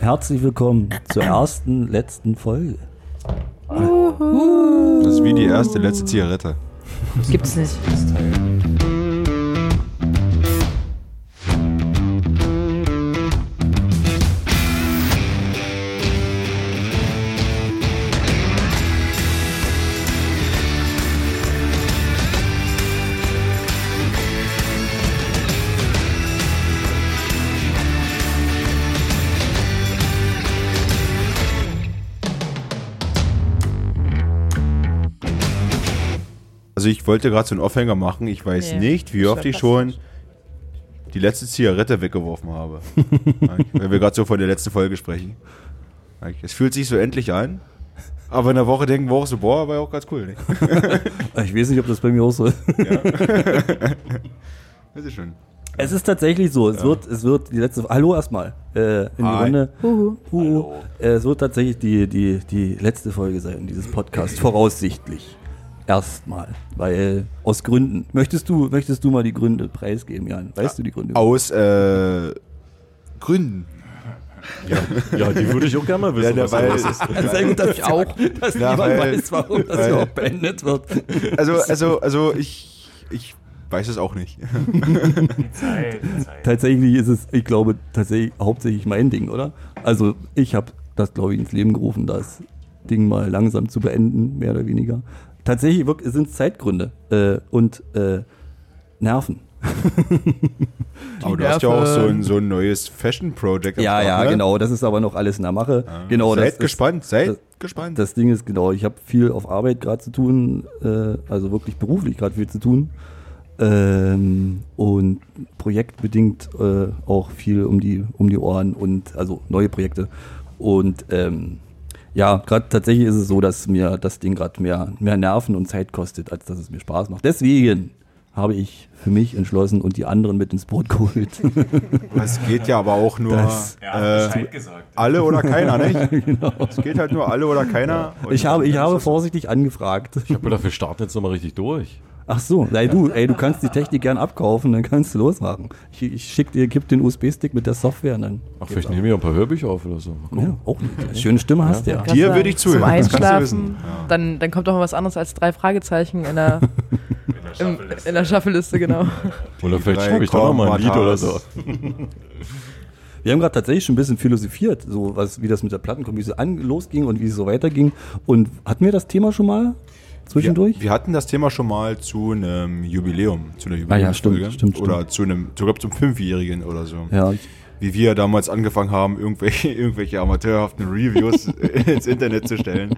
Herzlich willkommen zur ersten, letzten Folge. Das ist wie die erste, letzte Zigarette. Gibt's nicht. Wollte gerade so einen Aufhänger machen. Ich weiß Nee, nicht, wie das oft wär ich schon die letzte Zigarette weggeworfen habe. Weil wir gerade so von der letzten Folge sprechen. Es fühlt sich so endlich an. Aber in der Woche denken wir auch so, boah, war ja auch ganz cool. Nicht? Ich weiß nicht, ob das bei mir auch so ist. Das ist schon. Es ist tatsächlich so. Es, wird, es wird die letzte. Hallo erstmal. Äh, in die Hi. Runde. Huhu. Huhu. Äh, es wird tatsächlich die, die, die letzte Folge sein, dieses Podcast. Voraussichtlich. Erstmal. Weil aus Gründen. Möchtest du, möchtest du mal die Gründe preisgeben, Jan? Weißt du die Gründe? Aus äh, Gründen. Ja, die würde ich auch gerne mal wissen. Ja, was weil- das ist. Sehr gut, dass, Ich auch. dass Ja, niemand weil- weiß, warum das weil- überhaupt beendet wird. Also, also, also ich, ich weiß es auch nicht. Zeit, Zeit. Tatsächlich ist es, ich glaube, tatsächlich hauptsächlich mein Ding, oder? Also ich habe das, glaube ich, ins Leben gerufen, das Ding mal langsam zu beenden, mehr oder weniger. Tatsächlich sind es Zeitgründe äh, und äh, Nerven. Aber du hast ja auch so ein, so ein neues Fashion-Project. Ja, Start, ja, ne? genau. Das ist aber noch alles in der Mache. Genau, Seid das ist- gespannt, seid das- gespannt. Das Ding ist genau, ich habe viel auf Arbeit gerade zu tun, äh, also wirklich beruflich gerade viel zu tun. Ähm, und projektbedingt äh, auch viel um die, um die Ohren und also neue Projekte. Und ähm, ja, gerade tatsächlich ist es so, dass mir das Ding gerade mehr, mehr Nerven und Zeit kostet, als dass es mir Spaß macht. Deswegen habe ich für mich entschlossen und die anderen mit ins Boot geholt. Es geht ja aber auch nur Das- Ja, äh, gesagt. alle oder keiner, nicht? Es geht halt nur alle oder keiner. Und ich habe, ich habe vorsichtig angefragt. Ich habe gedacht, wir starten jetzt nochmal richtig durch. Ach so, ey du, ey, du kannst die Technik gern abkaufen, dann kannst du losmachen. Ich, ich schick dir, gib den USB-Stick mit der Software und dann. Ach, vielleicht nehme ich auch ein paar Hörbücher auf oder so. Ja, auch nicht. Schöne Stimme hast du ja. Dir du würde ich zuhören, Zum das kannst du Einschlafen. wissen. Ja. Dann, dann kommt doch mal was anderes als drei Fragezeichen in der, in der Shuffle-Liste, genau. Oder vielleicht schreibe ich doch noch mal ein Lied oder so. Wir haben gerade tatsächlich schon ein bisschen philosophiert, so was, wie das mit der Plattenkombüse an losging und wie es so weiterging. Und hatten wir das Thema schon mal zwischendurch? Wir, wir hatten das Thema schon mal zu einem Jubiläum, zu einer Ah ja, stimmt, Jubiläumsfolge. stimmt, Oder zu einem, sogar zum Fünfjährigen oder so. ja, Wie wir damals angefangen haben, irgendwelche, irgendwelche amateurhaften Reviews ins Internet zu stellen.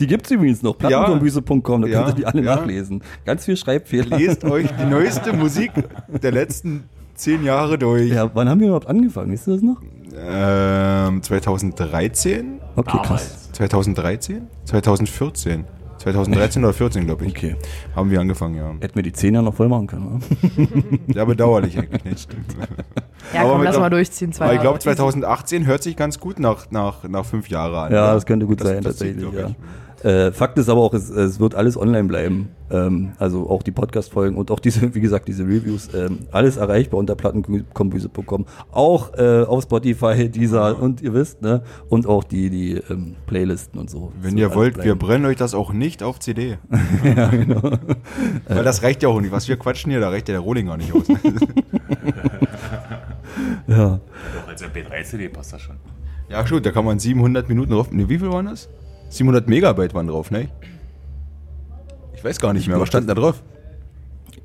die gibt's übrigens noch, plattenkombüse.com, da Ja, könnt ihr die alle ja. nachlesen. Ganz viel Schreibfehler. Lest euch die neueste Musik der letzten zehn Jahre durch. Ja, wann haben wir überhaupt angefangen? Wisst ihr das noch? Ähm, 2013? Okay, krass. 2013? 2014? 2013 oder 14, glaube ich. Okay. Haben wir angefangen, ja. Hätten wir die 10 ja noch voll machen können, oder? Ja, bedauerlich eigentlich nicht. Ja, Aber komm, lass der- mal durchziehen. Zwei Aber ich glaube, Jahre. 2018 hört sich ganz gut nach, nach, nach fünf Jahren an. Ja, oder? das könnte gut Das- sein, das tatsächlich. glaub Ja. Äh, Fakt ist aber auch, es, es wird alles online bleiben. Ähm, also auch die Podcast-Folgen und auch diese, wie gesagt, diese Reviews. Ähm, alles erreichbar unter plattenkombüse.com. Auch äh, auf Spotify, dieser und ihr wisst, ne? Und auch die, die ähm, Playlisten und so. Wenn So ihr wollt, wir bleiben. brennen euch das auch nicht auf CD. ja, genau. Weil das reicht ja auch nicht. Was wir quatschen hier, da reicht ja der Rohling gar nicht aus. Ja. Doch, als MP3-CD passt das schon. ja, gut, da kann man 700 Minuten drauf. Ne, wie viel waren das? 700 Megabyte waren drauf, ne? Ich weiß gar nicht mehr, was stand da drauf?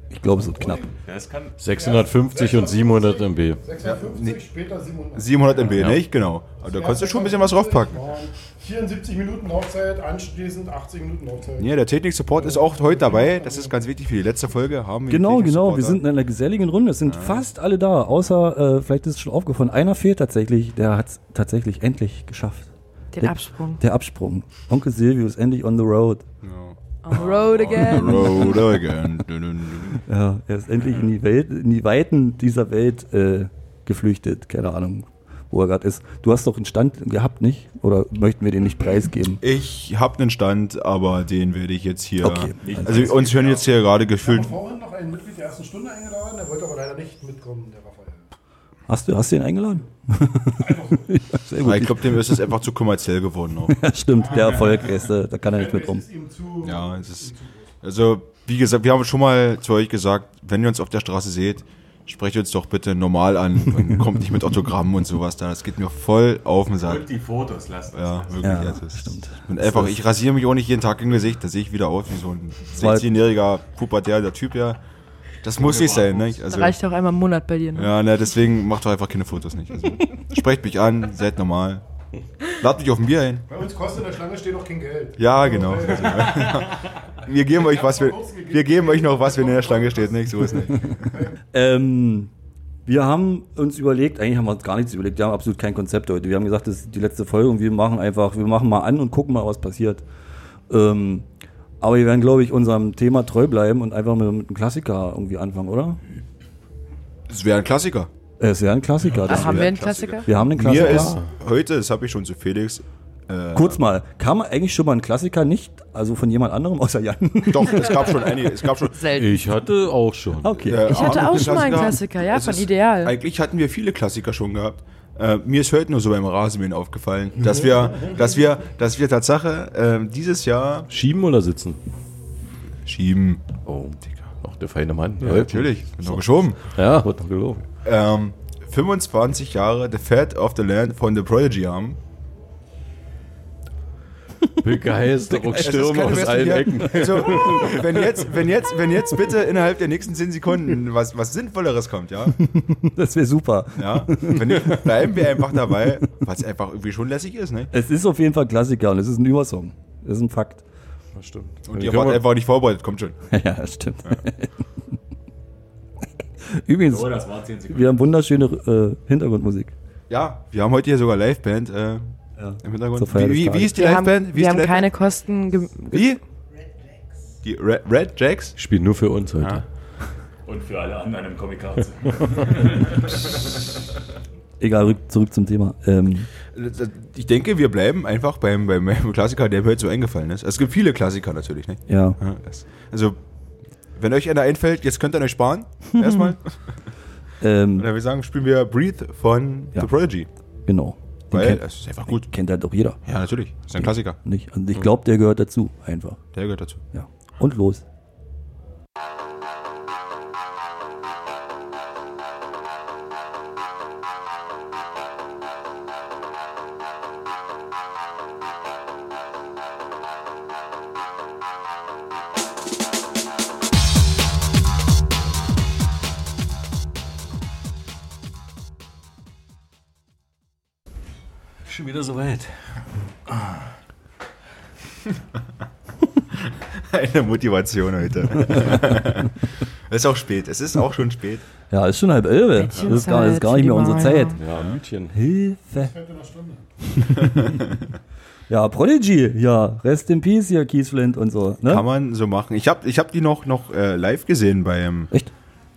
Ich glaube, es wird knapp. Ja, es kann 650 und 700 MB. 650, später 700. 700 MB, nicht? Genau. Aber da konntest du schon ein bisschen was draufpacken. Waren 74 Minuten Laufzeit, anschließend 80 Minuten Laufzeit. Ja, der Technik-Support ist auch heute dabei. Das ist ganz wichtig für die letzte Folge. Haben wir Genau, genau. Wir sind in einer geselligen Runde. Es sind fast alle da, außer, äh, vielleicht ist es schon aufgefallen, einer fehlt tatsächlich. Der hat es tatsächlich endlich geschafft. Den Der- Absprung. Der Absprung. Onkel Silvio ist endlich on the road. On the road again. Road again. Dun, dun, dun. Ja, er ist endlich in die Welt, in die Weiten dieser Welt äh, geflüchtet. Keine Ahnung, wo er gerade ist. Du hast doch einen Stand gehabt, nicht? Oder möchten wir den nicht preisgeben? Ich habe einen Stand, aber den werde ich jetzt hier. Okay. Also uns hören jetzt hier gerade Wir haben gefühlt. vorhin noch ein Mitglied der ersten Stunde eingeladen, der wollte aber leider nicht mitkommen, der Raphael. Hast du, hast du ihn eingeladen? ja, gut. Aber ich glaube, dem ist es einfach zu kommerziell geworden auch. Ja, stimmt, der Erfolg, ist, da kann er nicht mit um. ist zu. Ja, es ist, also, wie gesagt, wir haben schon mal zu euch gesagt, wenn ihr uns auf der Straße seht, sprecht uns doch bitte normal an und kommt nicht mit Autogrammen und sowas da. Das geht mir voll auf den Sack. Und die Fotos lassen. Ja, wirklich. Ja, also es stimmt. Und einfach, ich rasiere mich auch nicht jeden Tag im Gesicht, da sehe ich wieder aus wie so ein 16-jähriger pubertärer Typ, ja. Das muss nicht sein, ne? Also, Reicht auch einmal im Monat bei dir. Ne? ja, ne, deswegen macht doch einfach keine Fotos nicht. Also, sprecht mich an, seid normal. Lad mich auf ein Bier ein. Bei uns kostet in der Schlange steht noch kein Geld. Ja, genau. Also, wir geben euch was, wir, wir geben euch noch was, wenn in der Schlange steht, nicht? So ist nicht. Ähm, wir haben uns überlegt, eigentlich haben wir uns gar nichts überlegt, wir haben absolut kein Konzept heute. Wir haben gesagt, das ist die letzte Folge und wir machen einfach, wir machen mal an und gucken mal, was passiert. Ähm, aber wir werden, glaube ich, unserem Thema treu bleiben und einfach mit, mit einem Klassiker irgendwie anfangen, oder? Das wäre ein Klassiker. Äh, Es wäre ein Klassiker. Das Ah, haben wir ein einen Klassiker? wir haben einen Mir Klassiker. ist heute, das habe ich schon zu Felix, äh, Kurz mal, kam eigentlich schon mal ein Klassiker nicht, also von jemand anderem außer Jan? doch, es gab schon einige, es gab schon. Selten. Ich hatte auch schon. Okay. äh, Ich hatte auch schon mal einen Klassiker, ja, Es von ist- Ideal. Eigentlich hatten wir viele Klassiker schon gehabt. Äh, mir ist heute nur so beim Rasenmähen aufgefallen, dass wir, dass wir, dass wir Tatsache äh, dieses Jahr Schieben oder sitzen? schieben. Oh, Digga. Auch der feine Mann. Ja, natürlich, wird noch geschoben. Ja, wird noch gelogen. Ähm, 25 Jahre The Fat of the Land von The Prodigy haben. Begeisterung, Es ist Stürme keine aus allen. Ecken. Also, wenn jetzt, wenn jetzt, wenn jetzt bitte innerhalb der nächsten 10 Sekunden was, was Sinnvolleres kommt, ja, Das wäre super. ja, wenn nicht, bleiben wir einfach dabei, was einfach irgendwie schon lässig ist, ne? Es ist auf jeden Fall Klassiker und es ist ein Übersong. Das ist ein Fakt. Das stimmt. Und ihr wart einfach nicht vorbereitet, kommt schon. ja, das stimmt. Übrigens, Oh, das waren 10 Sekunden. wir haben wunderschöne äh, Hintergrundmusik. Ja, wir haben heute hier sogar Liveband äh, Ja. im Hintergrund. Feier Wie, wie, ist die Wir haben, Liveband? Wie wir haben keine Kosten. Wie? Die Red, Red Jacks? Spielt nur für uns heute. Und für alle anderen im Comic. Egal, rück, zurück zum Thema. Ähm, Ich denke, wir bleiben einfach beim, beim, Klassiker, der mir heute so eingefallen ist. Es gibt viele Klassiker natürlich, ne? ja, Ja, also, wenn euch einer einfällt, jetzt könnt ihr euch sparen. Erstmal. ähm, würde ich sagen, spielen wir Breathe von Ja. The Prodigy. genau. Weil kennt, es ist einfach gut. kennt halt auch jeder. Ja, natürlich. Das ist ein Klassiker. Nicht? Und ich glaube, der gehört dazu. Einfach. Der gehört dazu. Ja. Und los. Schon wieder soweit. Eine Motivation heute. es ist auch spät. Es ist auch schon spät. Ja, ist schon halb elf. Das ist gar, ist gar nicht mehr unsere Zeit. Ja, Mütchen. Hilfe. Ja, Prodigy. Ja, Rest in Peace hier, Keith Flint und so. Ne? Kann man so machen. Ich habe ich hab die noch, noch äh, live gesehen beim, Echt?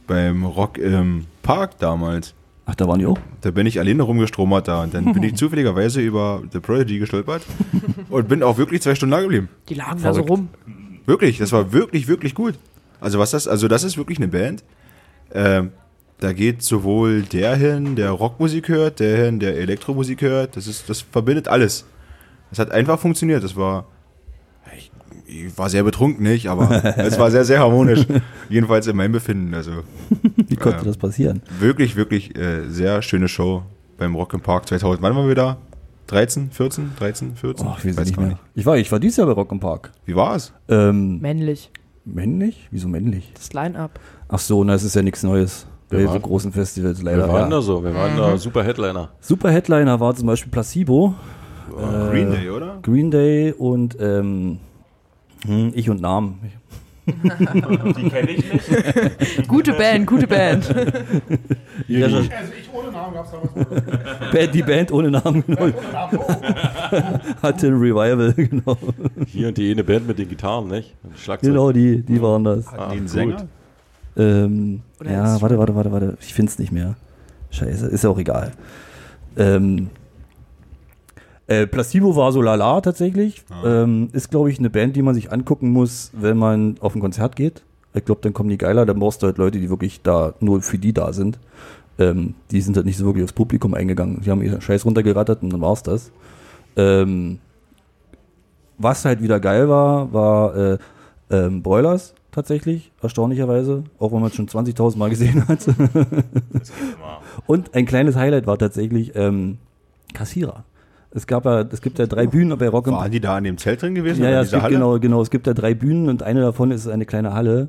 beim Rock im Park damals. Ach, da waren die auch? Da bin ich alleine rumgestromert da und dann bin ich zufälligerweise über The Prodigy gestolpert und bin auch wirklich zwei Stunden da geblieben. Die lagen da so rum. Wirklich, das war wirklich, wirklich gut. Also was das, also das ist wirklich eine Band. Ähm, da geht sowohl der hin, der Rockmusik hört, der hin, der Elektromusik hört. Das ist, das verbindet alles. Das hat einfach funktioniert. Das war, ich, ich war sehr betrunken, nicht, aber es war sehr, sehr harmonisch. Jedenfalls in meinem Befinden. Also Wie konnte Ja. das passieren? wirklich, wirklich äh, sehr schöne Show beim Rock im Park 2000. Wann waren wir da? 13, 14, 13, 14? Ach, ich weiß nicht mehr. Ich war, ich war dieses Jahr bei Rock im Park. Wie war es? Ähm, Männlich. männlich? Wieso männlich? Das Line-Up. Ach so, na, es ist ja nichts Neues. Bei Wir so waren- großen Festivals Wir leider. waren ja. da so, wir waren da super Headliner. Super Headliner war zum Beispiel Placebo, Green Day, oder? Green Day und ähm, hm, ich und Namen. Die kenne ich nicht. Gute Band, gute Band. Ja, Also ich ohne Namen gab es damals. Band, die Band ohne Namen genau, Ohne Namen. Oh, hatte ein Revival, genau. Hier und die eine Band mit den Gitarren, nicht? Schlagzeug. Genau, die, die waren das. Hatten einen gut. Sänger? Ähm, ja, warte, warte, warte, warte. Ich find's nicht mehr. Scheiße, ist ja auch egal. Ähm, äh, Placebo war so lala tatsächlich. Ähm, ist, glaube ich, eine Band, die man sich angucken muss, wenn man auf ein Konzert geht. Ich glaube, dann kommen die geiler. Dann brauchst du halt Leute, die wirklich da nur für die da sind. ähm, die sind halt nicht so wirklich aufs Publikum eingegangen. Die haben ihr Scheiß runtergerattert und dann war's das. Ähm, was halt wieder geil war, war äh, ähm, Broilers tatsächlich, erstaunlicherweise, auch wenn man es schon 20.000 Mal gesehen hat. Und ein kleines Highlight war tatsächlich ähm, Kassierer. Es gab ja, es gibt ja drei Bühnen bei Rock im Waren die da in dem Zelt drin gewesen? ja, ja, es gibt, genau, genau. Es gibt ja drei Bühnen und eine davon ist eine kleine Halle.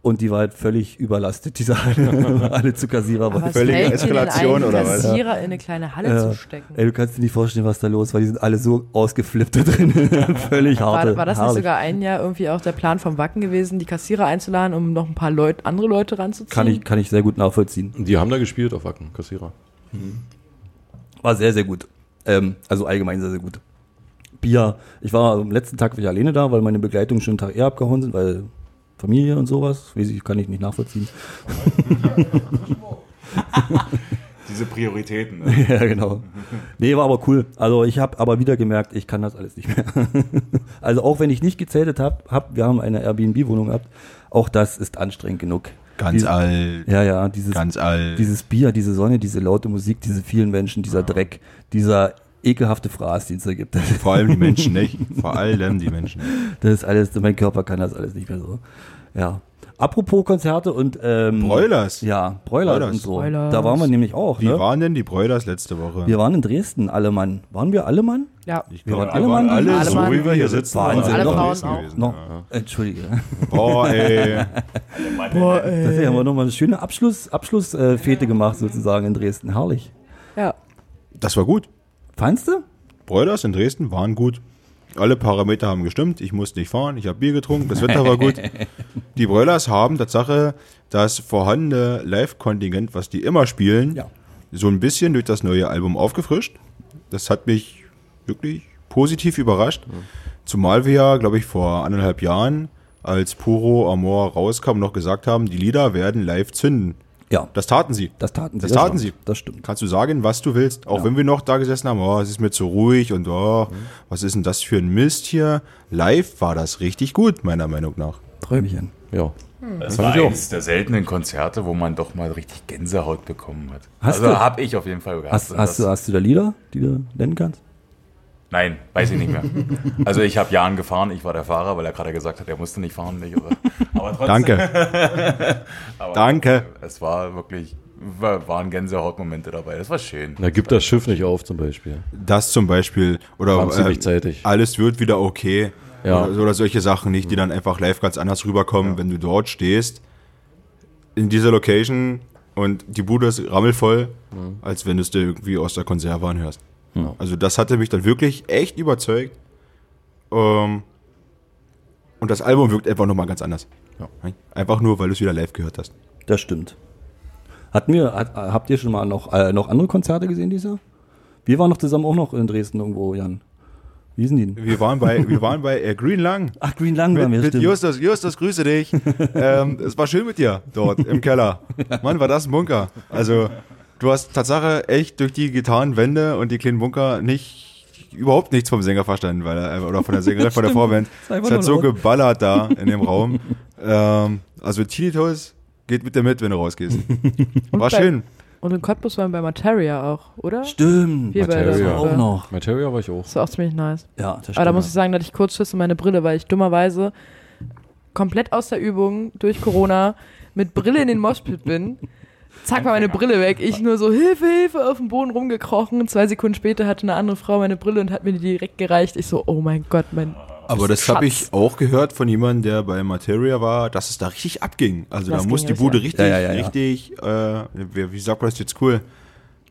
Und die war halt völlig überlastet, diese Halle. Alle zu Kassierer Aber waren. was völlige Eskalation oder was? Kassierer in eine kleine Halle Ja. zu stecken? Ey, du kannst dir nicht vorstellen, was da los war. Die sind alle so ausgeflippt da drin. völlig harte. War, war das nicht sogar ein Jahr irgendwie auch der Plan vom Wacken gewesen, die Kassierer einzuladen, um noch ein paar Leut, andere Leute ranzuziehen? Kann ich, kann ich sehr gut nachvollziehen. Die haben da gespielt auf Wacken, Kassierer. War sehr, sehr gut. Ähm, also allgemein sehr, sehr gut. Bier. Ich war am letzten Tag wieder alleine da, weil meine Begleitung schon einen Tag eher abgehauen sind, weil Familie und sowas. Weiß ich, kann ich nicht nachvollziehen. Diese Prioritäten. Ne? ja, genau. Nee, war aber cool. Also ich habe aber wieder gemerkt, ich kann das alles nicht mehr. also auch wenn ich nicht gezeltet habe, hab, wir haben eine Airbnb-Wohnung gehabt, auch das ist anstrengend genug. Ganz Diese- alt. Ja, ja, dieses, Ganz alt. dieses Bier, diese Sonne, diese laute Musik, diese vielen Menschen, dieser Dreck, dieser ekelhafte Fraß, den es da gibt. Vor allem die Menschen nicht. Vor allem die Menschen. Das ist alles, mein Körper kann das alles nicht mehr so. Ja. Apropos Konzerte und ähm, Broilers. Ja, Broilers, Broilers. und so. Broilers. Da waren wir nämlich auch. Wie ne? waren denn die Broilers letzte Woche? wir waren in Dresden, alle Mann. Waren wir alle Mann? Ja. ich wir glaub, waren alle Mann. alle, Alle so Mann. wie wir hier sitzen. Wahnsinn. waren Alle in Frauen Dresden auch. gewesen. Noch, Entschuldige. Boah, ey. Boah, Das ey. haben wir nochmal eine schöne Abschluss, Abschlussfete äh, gemacht, sozusagen in Dresden. Herrlich. Ja. Das war gut. Fandst du? Broilers in Dresden waren gut. Alle Parameter haben gestimmt. Ich musste nicht fahren. Ich habe Bier getrunken. Das Wetter war gut. Die Broilers haben Tatsache das vorhandene Live-Kontingent, was die immer spielen, Ja. so ein bisschen durch das neue Album aufgefrischt. Das hat mich wirklich positiv überrascht. Zumal wir ja, glaube ich, vor anderthalb Jahren, als Puro Amor rauskam, noch gesagt haben, die Lieder werden live zünden. Ja, Das taten sie. das taten sie. Das taten stimmt. sie. Das stimmt. Kannst du sagen, was du willst, auch Ja. wenn wir noch da gesessen haben, oh, es ist mir zu ruhig und oh, was ist denn das für ein Mist hier? Live war das richtig gut, meiner Meinung nach. Träumchen. Ja. Das Fand war eines der seltenen Konzerte, wo man doch mal richtig Gänsehaut bekommen hat. Hast also du? habe ich auf jeden Fall gehabt. Hast, hast, das- du, hast du da Lieder, die du nennen kannst? Nein, weiß ich nicht mehr. Also ich habe Jan gefahren, ich war der Fahrer, weil er gerade gesagt hat, er musste nicht fahren. Nicht, aber trotzdem. Danke. Aber Danke. Es war wirklich, war- waren Gänsehautmomente dabei. Das war schön. Da gibt das Schiff nicht auf zum Beispiel. Das zum Beispiel. Oder äh, zeitig. alles wird wieder okay. Ja. Oder, oder solche Sachen nicht, die dann einfach live ganz anders rüberkommen, wenn du dort stehst, in dieser Location und die Bude ist rammelvoll, als wenn du es dir irgendwie aus der Konserve anhörst. Ja. Also das hatte mich dann wirklich echt überzeugt. Ähm, und das Album wirkt einfach nochmal ganz anders. Ja. Einfach nur, weil du es wieder live gehört hast. Das stimmt. Hatten wir, hat, habt ihr schon mal noch, äh, noch andere Konzerte gesehen dieses Jahr? Wir waren noch zusammen auch noch in Dresden irgendwo, Jan. Wie sind die denn? Wir waren bei, wir waren bei äh, Green Lang. Ach, Green Lang Mit, waren wir, mit stimmt. Justus, Justus, grüße dich. ähm, es war schön mit dir dort im Keller. Mann, war das ein Bunker. Also, du hast Tatsache echt durch die Gitarrenwände und die kleinen Bunker nicht, überhaupt nichts vom Sänger verstanden, weil er, oder von der Sängerin, von der. Vorband. Es hat so laut. geballert da in dem Raum. Ähm, also, Tinnitus geht mit dir mit, wenn du rausgehst. Und War bei- schön. Und in Cottbus waren wir bei Materia auch, oder? Stimmt. Wir. Materia. Auch noch. Materia war ich auch. Das war auch ziemlich nice. Ja, das stimmt. Aber da muss ich sagen, dass ich kurz Schiss in meine Brille, weil ich dummerweise komplett aus der Übung durch Corona mit Brille in den Moshpit bin. Zack, war meine Brille weg. Ich nur so, Hilfe, Hilfe, auf dem Boden rumgekrochen. Zwei Sekunden später hatte eine andere Frau meine Brille und hat mir die direkt gereicht. Ich so, oh mein Gott, mein. Aber das habe ich auch gehört von jemandem, der bei Materia war, dass es da richtig abging. Also Das da muss die Bude ab. richtig, Ja, ja, ja, ja. richtig, äh, wie, wie sagt man das jetzt cool?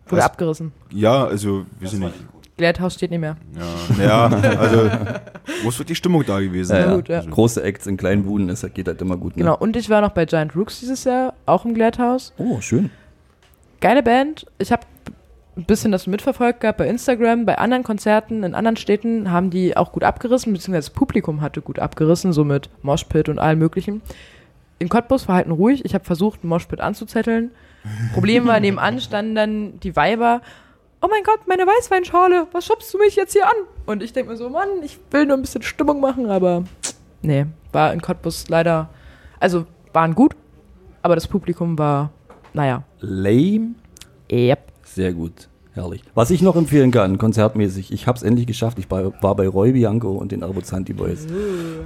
Wurde abgerissen. Ja, also, wir sind nicht. Gelehrthaus steht nicht mehr. Ja, ja also, muss wirklich Stimmung da gewesen Ja, ja. gut, ja. Also, Große Acts in kleinen Buden, das geht halt immer gut. Ne? Genau. Und ich war noch bei Giant Rooks dieses Jahr, auch im Gelehrthaus. Oh, schön. Geile Band. Ich habe ein bisschen das mitverfolgt gehabt bei Instagram. Bei anderen Konzerten in anderen Städten haben die auch gut abgerissen, beziehungsweise das Publikum hatte gut abgerissen, so mit Moshpit und allem möglichen. In Cottbus war halt nur ruhig. Ich habe versucht, einen Moshpit anzuzetteln. Problem war, nebenan standen dann die Weiber. Oh mein Gott, meine Weißweinschale, was schubst du mich jetzt hier an? Und ich denke mir so, Mann, ich will nur ein bisschen Stimmung machen, aber nee, war in Cottbus leider, also waren gut, aber das Publikum war naja. Lame. Yep. Sehr gut. Herrlich. Was ich noch empfehlen kann, konzertmäßig, ich habe es endlich geschafft. Ich war, bei Roy Bianco und den Arbozanti Boys.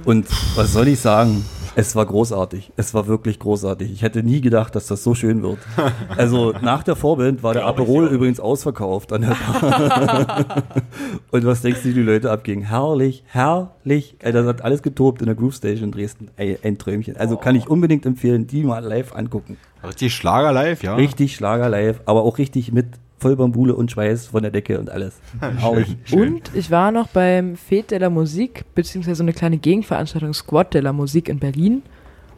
Und was soll ich sagen? Es war großartig. Es war wirklich großartig. Ich hätte nie gedacht, dass das so schön wird. Also nach der Vorband war der Aperol übrigens ausverkauft an der Bar. und was denkst du, die Leute abgingen? Herrlich, herrlich. Ey, das hat alles getobt in der Groove Station in Dresden. Ey, ein Träumchen. Also kann ich unbedingt empfehlen, die mal live angucken. Richtig Schlager live, ja. Richtig Schlager live, aber auch richtig mit Vollbambule und Schweiß von der Decke und alles. Herrlich. Und ich war noch beim Fete de la Musik, beziehungsweise so eine kleine Gegenveranstaltung Squad de la Musik in Berlin.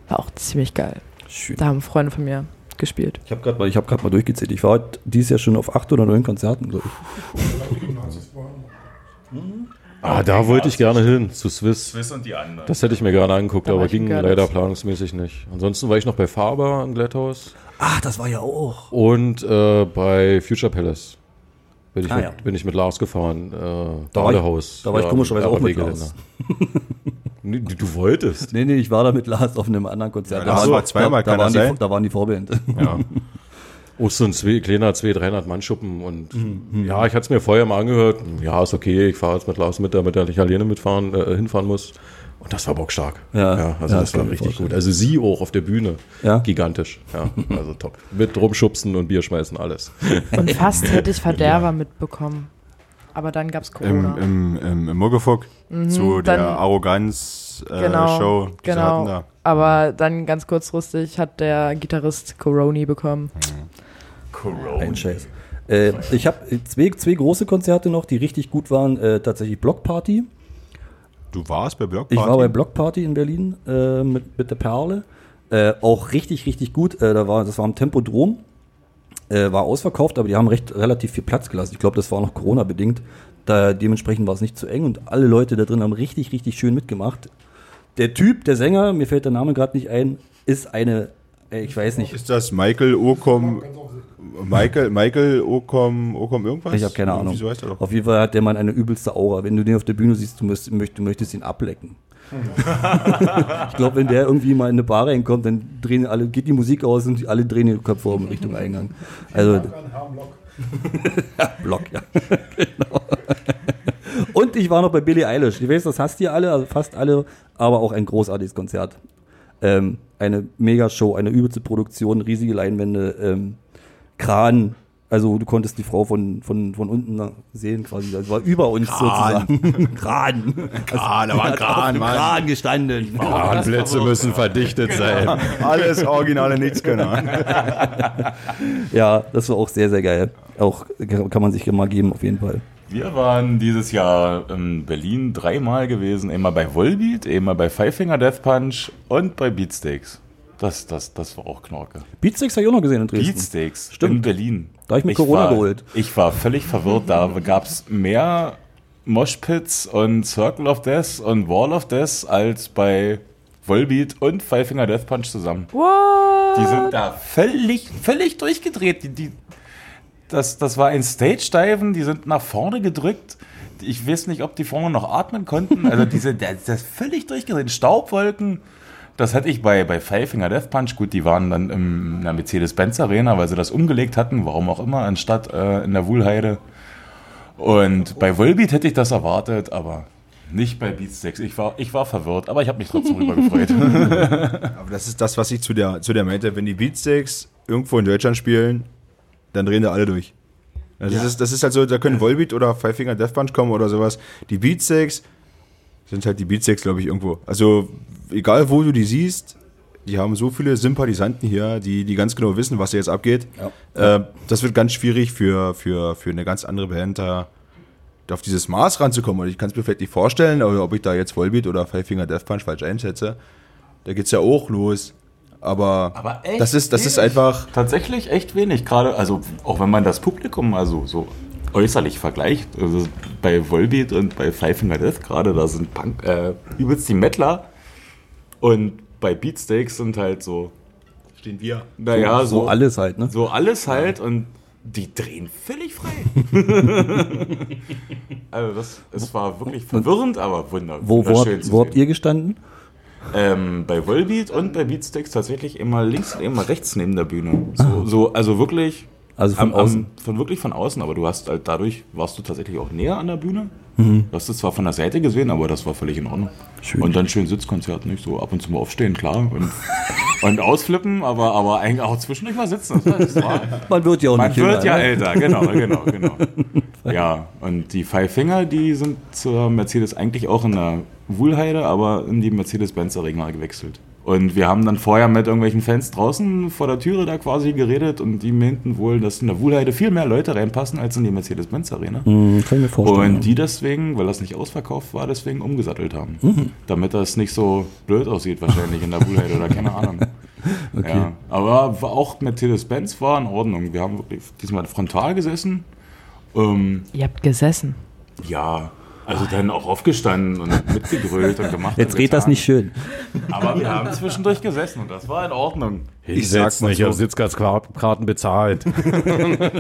War auch ziemlich geil. Schön. Da haben Freunde von mir gespielt. Ich habe gerade mal, ich hab grad mal durchgezählt. Ich war heute dieses Jahr schon auf acht oder neun Konzerten, glaube ich. Ah, da wollte ich gerne hin, zu Swiss. Swiss und die anderen. Das hätte ich mir gerne angeguckt, Da aber in ging leider planungsmäßig nicht. Ansonsten war ich noch bei Faber im Glätthaus Ach, das war ja auch. und äh, bei Future Palace. Bin ich, Ah, mit, ja. bin ich mit Lars gefahren. Äh, Da war ich- da war ich komischerweise auch mit. Lars. Nee, du wolltest. Nee, nee, ich war da mit Lars auf einem anderen Konzert. Ja, da, Lars waren, war zweimal, da, da, waren die, da waren die Vorband. Ja. Auch so ein zwei, kleiner 200, 300 Mann-Schuppen. Und Mhm. ja, ich hatte es mir vorher mal angehört. Ja, ist okay, ich fahre jetzt mit Lars mit, damit er nicht alleine mitfahren, äh, hinfahren muss. Und das war bockstark. Ja. also Ja, das war ich richtig gut. Also sie auch auf der Bühne. Ja. Gigantisch. Ja, also top. Mit rumschubsen und Bier schmeißen, alles. Und fast hätte ich Verderber mitbekommen. Aber dann gab's Im, Corona. im, im, im Muggefuck zu der dann- Arroganz-Show. Äh, Genau, Show, die sie genau. hatten da. Aber dann ganz kurzfristig hat der Gitarrist Coroni bekommen. Ein Scheiß. Äh, ich habe zwei, zwei große Konzerte noch, die richtig gut waren. Äh, tatsächlich Block Party. Du warst bei Block Ich Party? war bei Block Party in Berlin äh, mit, mit der Perle. Äh, auch richtig, richtig gut. Äh, da war, das war am Tempodrom. Äh, war ausverkauft, aber die haben recht relativ viel Platz gelassen. Ich glaube, das war noch Corona-bedingt. Da, dementsprechend war es nicht zu eng und alle Leute da drin haben richtig, richtig schön mitgemacht. Der Typ, der Sänger, mir fällt der Name gerade nicht ein, ist eine, äh, ich weiß nicht, Ist das Michael Okom? Michael, Michael Okom, Okom irgendwas? ich habe keine Ahnung. So heißt er doch. Auf jeden Fall hat der Mann eine übelste Aura. Wenn du den auf der Bühne siehst, du, müsst, du möchtest ihn ablecken. ich glaube, wenn der irgendwie mal in eine Bar reinkommt, dann drehen alle, geht die Musik aus und alle drehen die Köpfe um Richtung Eingang. Also Herrn Block. Block, ja. genau. Und ich war noch bei Billie Eilish. Ich weiß, das hasst ihr alle, also fast alle, aber auch ein großartiges Konzert. Ähm, eine Megashow, eine übelste Produktion, riesige Leinwände, ähm, Kran. Also du konntest die Frau von, von, von unten sehen quasi. Das war über uns sozusagen. Kran. Ah, da war ein Kran, Mann. Kran gestanden. Plätze müssen verdichtet sein. Alles originale Nichtskönner. Ja, das war auch sehr, sehr geil. Auch kann man sich mal geben, auf jeden Fall. Wir waren dieses Jahr in Berlin dreimal gewesen. Einmal bei Volbeat, einmal bei Five Finger Death Punch und bei Beatsteaks. Das, das, das war auch Knorke. Beatsticks habe ich auch noch gesehen in Dresden. Beatsteaks Stimmt. in Berlin. Da hab ich mir Ich Corona war, geholt. Ich war völlig verwirrt. Da gab es mehr Moshpits und Circle of Death und Wall of Death als bei Volbeat und Five Finger Death Punch zusammen. What? Die sind da völlig, völlig durchgedreht. Die, die, das, das war ein Stage-Diven, die sind nach vorne gedrückt. Ich weiß nicht, ob die vorne noch atmen konnten. Also diese, das, das ist völlig durchgedreht. Staubwolken. Das hatte ich bei, bei Five Finger Death Punch. Gut, die waren dann im, in der Mercedes-Benz Arena, weil sie das umgelegt hatten, warum auch immer, anstatt äh, in der Wuhlheide. Und bei Volbeat hätte ich das erwartet, aber nicht bei Beatsteaks. Ich war, ich war verwirrt, aber ich habe mich trotzdem rüber gefreut. Aber das ist das, was ich zu der, zu der meinte. Wenn die Beatsteaks irgendwo in Deutschland spielen, dann drehen da alle durch. Also das, ist, das ist halt so, da können Volbeat oder Five Finger Death Punch kommen oder sowas. Die Beatsteaks sind halt die Beatsteaks, glaube ich, irgendwo. Also egal, wo du die siehst, die haben so viele Sympathisanten hier, die, die ganz genau wissen, was hier jetzt abgeht. Äh, das wird ganz schwierig für, für, für eine ganz andere Band da auf dieses Maß ranzukommen. Und ich kann es mir vielleicht nicht vorstellen, ob ich da jetzt Volbeat oder Five Finger Death Punch falsch einschätze. Da geht's ja auch los. Aber, Aber echt das ist, das ist einfach. Tatsächlich echt wenig. Gerade, also auch wenn man das Publikum also so äußerlich vergleicht, also bei Volbeat und bei Five Finger Death gerade, da sind Punk, äh, übelst die Mettler und bei Beatsteaks sind halt so, Stehen wir. naja, so so, alles halt, ne? so alles halt und die drehen völlig frei. also das, es war wirklich verwirrend, aber wunder, Wo, wo, habt, wo habt ihr gestanden? Ähm, bei Volbeat und bei Beatsteaks tatsächlich immer links und immer rechts neben der Bühne. So, so, also wirklich. Also von am- am- außen. von wirklich von außen, aber du hast halt dadurch, warst du tatsächlich auch näher an der Bühne. Mhm. Du hast es zwar von der Seite gesehen, aber das war völlig in Ordnung. Schön. Und dann schön Sitzkonzert, nicht so ab und zu mal aufstehen, klar. Und, und ausflippen, aber, aber eigentlich auch zwischendurch mal sitzen. War, Man wird ja auch man wird ja ne? älter, genau, genau, genau. Ja, und die Five Finger, die sind zur Mercedes eigentlich auch in der Wuhlheide, aber in die Mercedes-Benz Arena gewechselt. Und wir haben dann vorher mit irgendwelchen Fans draußen vor der Türe da quasi geredet und die meinten wohl, dass in der Wuhlheide viel mehr Leute reinpassen als in die Mercedes-Benz Arena. Hm, kann ich mir vorstellen. Und die deswegen, weil das nicht ausverkauft war, deswegen umgesattelt haben. Mhm. Damit das nicht so blöd aussieht wahrscheinlich in der Wuhlheide oder keine Ahnung. Ja, aber auch Mercedes-Benz war in Ordnung. Wir haben wirklich diesmal frontal gesessen. Ähm, Ihr habt gesessen. ja, also dann auch aufgestanden und mitgegrölt und gemacht. Jetzt und red das nicht schön. Aber wir haben zwischendurch gesessen und das war in Ordnung. Hinsetzen, mal ich so. habe Sitzkarten bezahlt.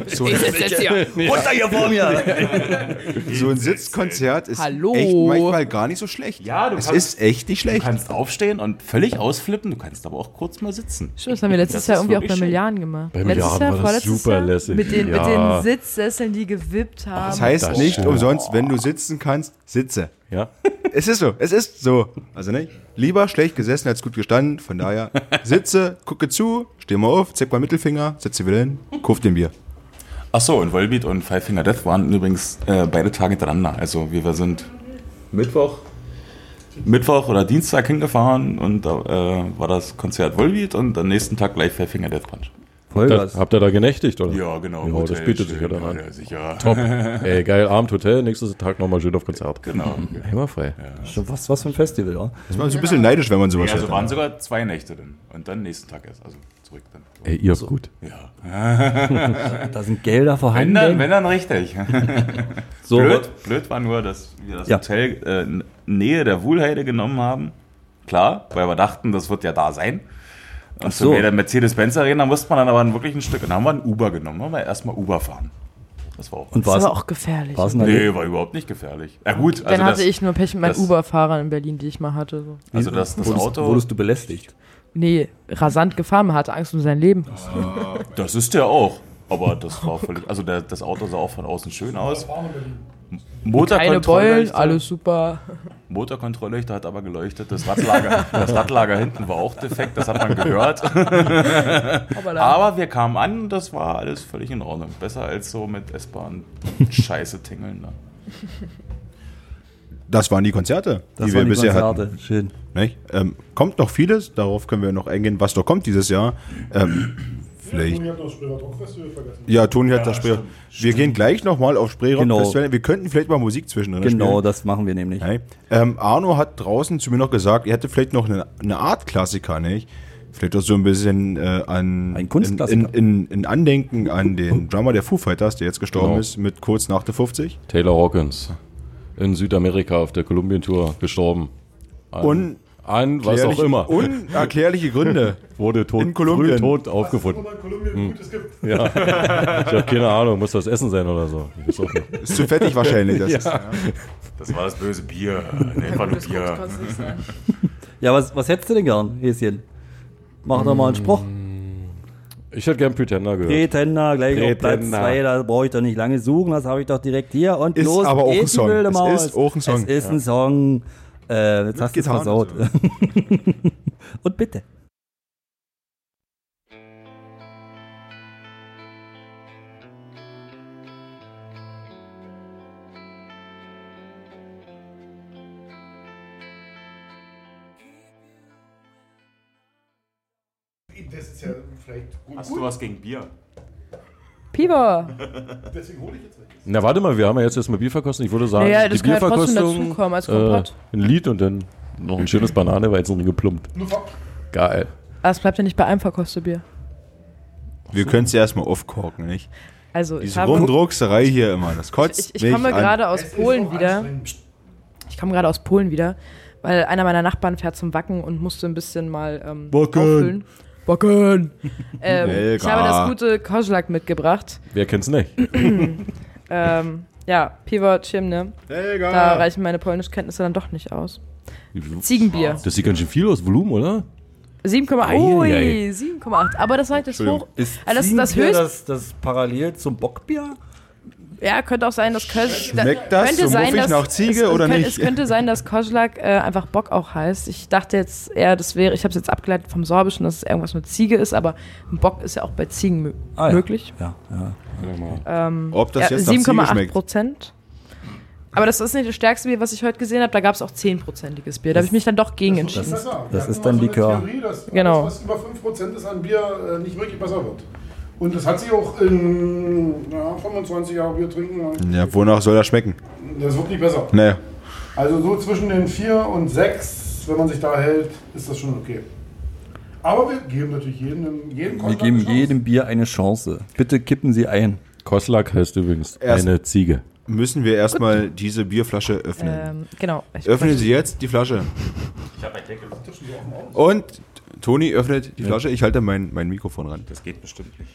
So, Ich sitze jetzt hier. Runter hier vor mir! so ein Sitzkonzert ist Hallo. echt manchmal gar nicht so schlecht. Ja, du es kannst- ist echt nicht Du schlecht. kannst aufstehen und völlig ausflippen, du kannst aber auch kurz mal sitzen. Stimmt, das haben wir letztes Das Jahr irgendwie auch bei schön. Milliarden gemacht. Bei letztes Milliarden Jahr, war das super Jahr, lässig. Mit den, Ja. mit den Sitzsesseln, die gewippt haben. Das heißt Das nicht stimmt. umsonst, wenn du sitzen kannst, sitze. Ja? Es ist so, es ist so. Also nicht? Lieber schlecht gesessen als gut gestanden. Von daher, sitze, gucke zu, steh mal auf, zeig mal Mittelfinger, setze wieder hin, kauf den Bier. Ach so, und Volbeat und Five Finger Death waren übrigens äh, beide Tage hintereinander. Also wir, wir sind Mittwoch, Mittwoch oder Dienstag hingefahren und da äh, war das Konzert Volbeat und am nächsten Tag gleich Five Finger Death Punch. Vollgas. Das, habt ihr da genächtigt, oder? Ja, genau. Ja, das bietet sich ja dann an. Ja, sicher. Top. Ey, geil, Abend, Hotel, nächsten Tag nochmal schön auf Konzert. Genau. Immer frei. Schon Was, was für ein Festival, ja? Ist man so ein bisschen neidisch, wenn man sowas Ja, also hört. waren sogar zwei Nächte dann. Und dann nächsten Tag erst, also zurück dann. Ey, ihr habt gut. Ja. Da sind Gelder Wenn vorhanden. dann, wenn dann richtig. so, blöd, blöd war nur, dass wir das Ja. Hotel äh, in Nähe der Wuhlheide genommen haben. Klar, weil wir dachten, das wird ja da sein. Und so. so. zu der Mercedes-Benz Arena musste man dann aber wirklich ein Stück. Und dann haben wir ein Uber genommen. Haben wir erstmal Uber fahren. Das war auch. Und Das aber auch gefährlich. war's nee, war überhaupt nicht gefährlich. Ja gut, also Dann hatte das, ich nur Pech mit meinen Uber-Fahrern in Berlin, die ich mal hatte. So. also das, das wurdest, Auto, wurdest du belästigt? Nee, rasant gefahren, man hatte Angst um sein Leben. das ist der auch. Aber das war völlig, also der, das Auto sah auch von außen schön aus. Keine Beulen, alles super. Motorkontrollleuchte hat aber geleuchtet. Das Radlager, das Radlager hinten war auch defekt, das hat man gehört. Aber wir kamen an und das war alles völlig in Ordnung. Besser als so mit S-Bahn Scheiße tingeln. Ne? Das waren die Konzerte, Das die wir waren die bisher Konzerte. hatten. Schön. Ähm, kommt noch vieles, darauf können wir noch eingehen, was noch kommt dieses Jahr. Ähm, vielleicht. Toni hat noch das Spreewald Rock Festival vergessen. Ja, Toni hat das Spree. Wir gehen gleich nochmal auf Spreerock Genau. Festival. Wir könnten vielleicht mal Musik zwischendrin Genau, spielen. das machen wir nämlich. Hey. Ähm, Arno hat draußen zu mir noch gesagt, er hätte vielleicht noch eine, eine Art Klassiker, nicht? Vielleicht auch so ein bisschen äh, an Ein Kunstklassiker. In, in, in Andenken an den Drummer der Foo Fighters, der jetzt gestorben Genau. ist, mit kurz nach der 50. Taylor Hawkins. In Südamerika auf der Kolumbien-Tour gestorben. An, Und an was auch immer. Unerklärliche Gründe. Wurde tot, in Kolumbien. früh tot Was aufgefunden. in Kolumbien Hm. Gutes gibt. Ja. Ich habe keine Ahnung, muss das Essen sein oder so. Ist zu fettig wahrscheinlich. Das ist, Das war das böse Bier. Nee, war nur Bier. Ja, was, was hättest du denn gern, Häschen? Mach doch mal einen Spruch. Ich hätte gern Pretender gehört. Pretender, gleich auf Platz Pretender. 2, da brauche ich doch nicht lange suchen, das habe ich doch direkt hier. Und Ist los, aber auch geht ein Song. Es Maus. ist auch ein Song. Es ist ein Song. Äh, jetzt hast du es versaut. und und bitte. Das ist ja vielleicht gut. Hast du was gegen Bier? Piva. Deswegen hole ich jetzt nicht. Na, warte mal, wir haben ja jetzt erstmal Bier verkostet. Ich würde sagen, Naja, die das kann ja trotzdem Bierverkostung, dazukommen als äh, Kompott. ein Lied und dann noch ein schönes Bananeweizen geplumpt. Nur ver Geil. Aber es bleibt ja nicht bei einem Verkostebier. wir können es ja erstmal aufkorken, nicht? Also, ich Diese. Rumdruckserei hier immer, das kotzt Ich, ich komme gerade aus Es Polen wieder. Ich komme gerade aus Polen wieder, weil einer meiner Nachbarn fährt zum Wacken und musste ein bisschen mal ähm, Wacken. auffüllen. Wacken! ähm, ich habe das gute Kozlak mitgebracht. Wer kennt's nicht? Ähm, ja, Piwo Ciemne. Da reichen meine Polnischkenntnisse dann doch nicht aus. Ziegenbier. Das sieht ganz schön viel aus, Volumen, oder? 7,8. Ui, 7,8. Aber das sagt jetzt hoch. Ist Also das, das höchst. das, das parallel zum Bockbier? Ja, könnte auch sein, dass Köln. Schmeckt das könnte so sein, dass- nach Ziege es, oder könnte, nicht? Es könnte sein, dass Koschlak äh, einfach Bock auch heißt. Ich dachte jetzt eher, das wäre, ich habe es jetzt abgeleitet vom Sorbischen, dass es irgendwas mit Ziege ist, aber ein Bock ist ja auch bei Ziegen mö Ah, ja. möglich. Ja, ja. Ähm, Ob das ja, jetzt nach Ziege 7,8 schmeckt. Prozent. Aber das ist nicht das stärkste Bier, was ich heute gesehen habe. Da gab es auch 10-prozentiges Bier. Da habe ich mich dann doch gegen entschieden. Das- Besser. das Wir hatten ist dann so Likör. Theorie, dass Genau. alles, was über 5% ist an Bier, äh, nicht wirklich besser wird. Und das hat sich auch in ja, 25 Jahren Bier trinken. Ja, wonach soll das schmecken? Das wird nicht besser. Naja. Also so zwischen den 4 und 6, wenn man sich da hält, ist das schon okay. Aber wir geben natürlich jedem, jedem Wir Kontrakt geben jedem Bier eine Chance. Bitte kippen Sie ein. Koslak heißt übrigens Erst- eine Ziege. Müssen wir erstmal diese Bierflasche öffnen. Ähm, genau. Ich Öffnen Sie jetzt die Flasche. Ich habe einen Deckel. Und Toni öffnet die Flasche. Ich halte mein, mein Mikrofon ran. Das geht bestimmt nicht.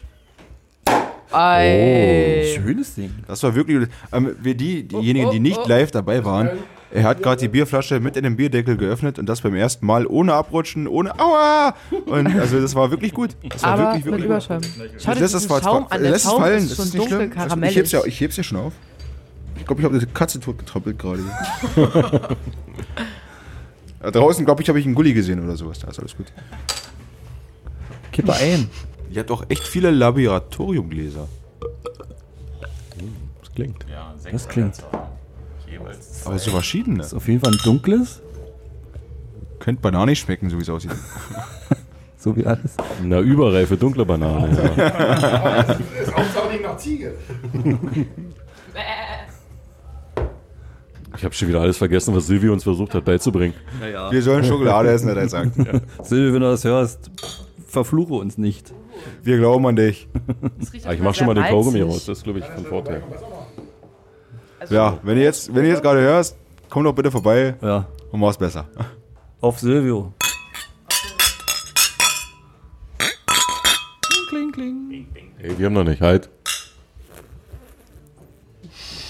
Ei. Schönes Ding. Das war wirklich. Ähm, wir die, diejenigen, die oh, nicht oh. live dabei waren, er hat gerade die Bierflasche mit in den Bierdeckel geöffnet und das beim ersten Mal ohne abrutschen, ohne Aua! Und also das war wirklich gut. Das war Aber wirklich, mit wirklich gut. Überschäumen. Schau dir es diesen Schaum an. Der lässt es Schaum fallen, ist das schon ist nicht dunkel schlimm. Also ich heb's ja, ich heb's ja schon auf. Ich glaube, ich habe eine Katze totgetrampelt gerade. draußen, glaube ich, habe ich einen Gulli gesehen oder sowas. Da ist alles gut. Kippe ein. Ihr habt auch echt viele Laboratoriumgläser. Das klingt. Ja, sechs Das klingt. Jeweils. Aber so verschiedene. Das ist auf jeden Fall ein dunkles, Könnte bananig schmecken, so wie es aussieht. so wie alles. Eine überreife dunkle Banane. Ja. Ist Hauptsache nicht nach Ziege. Ich habe schon wieder alles vergessen, was Silvi uns versucht hat beizubringen. Naja. Wir sollen Schokolade essen, hat er gesagt. Silvi, wenn du das hörst, verfluche uns nicht. Wir glauben an dich. Ah, ich mache schon mal den Kaugummi raus. Das ist, glaube ich, von Vorteil. Ja, wenn du jetzt, wenn du jetzt gerade hörst, komm doch bitte vorbei Ja. und mach's besser. Auf Silvio. Kling, kling. Hey, wir haben noch nicht. Halt.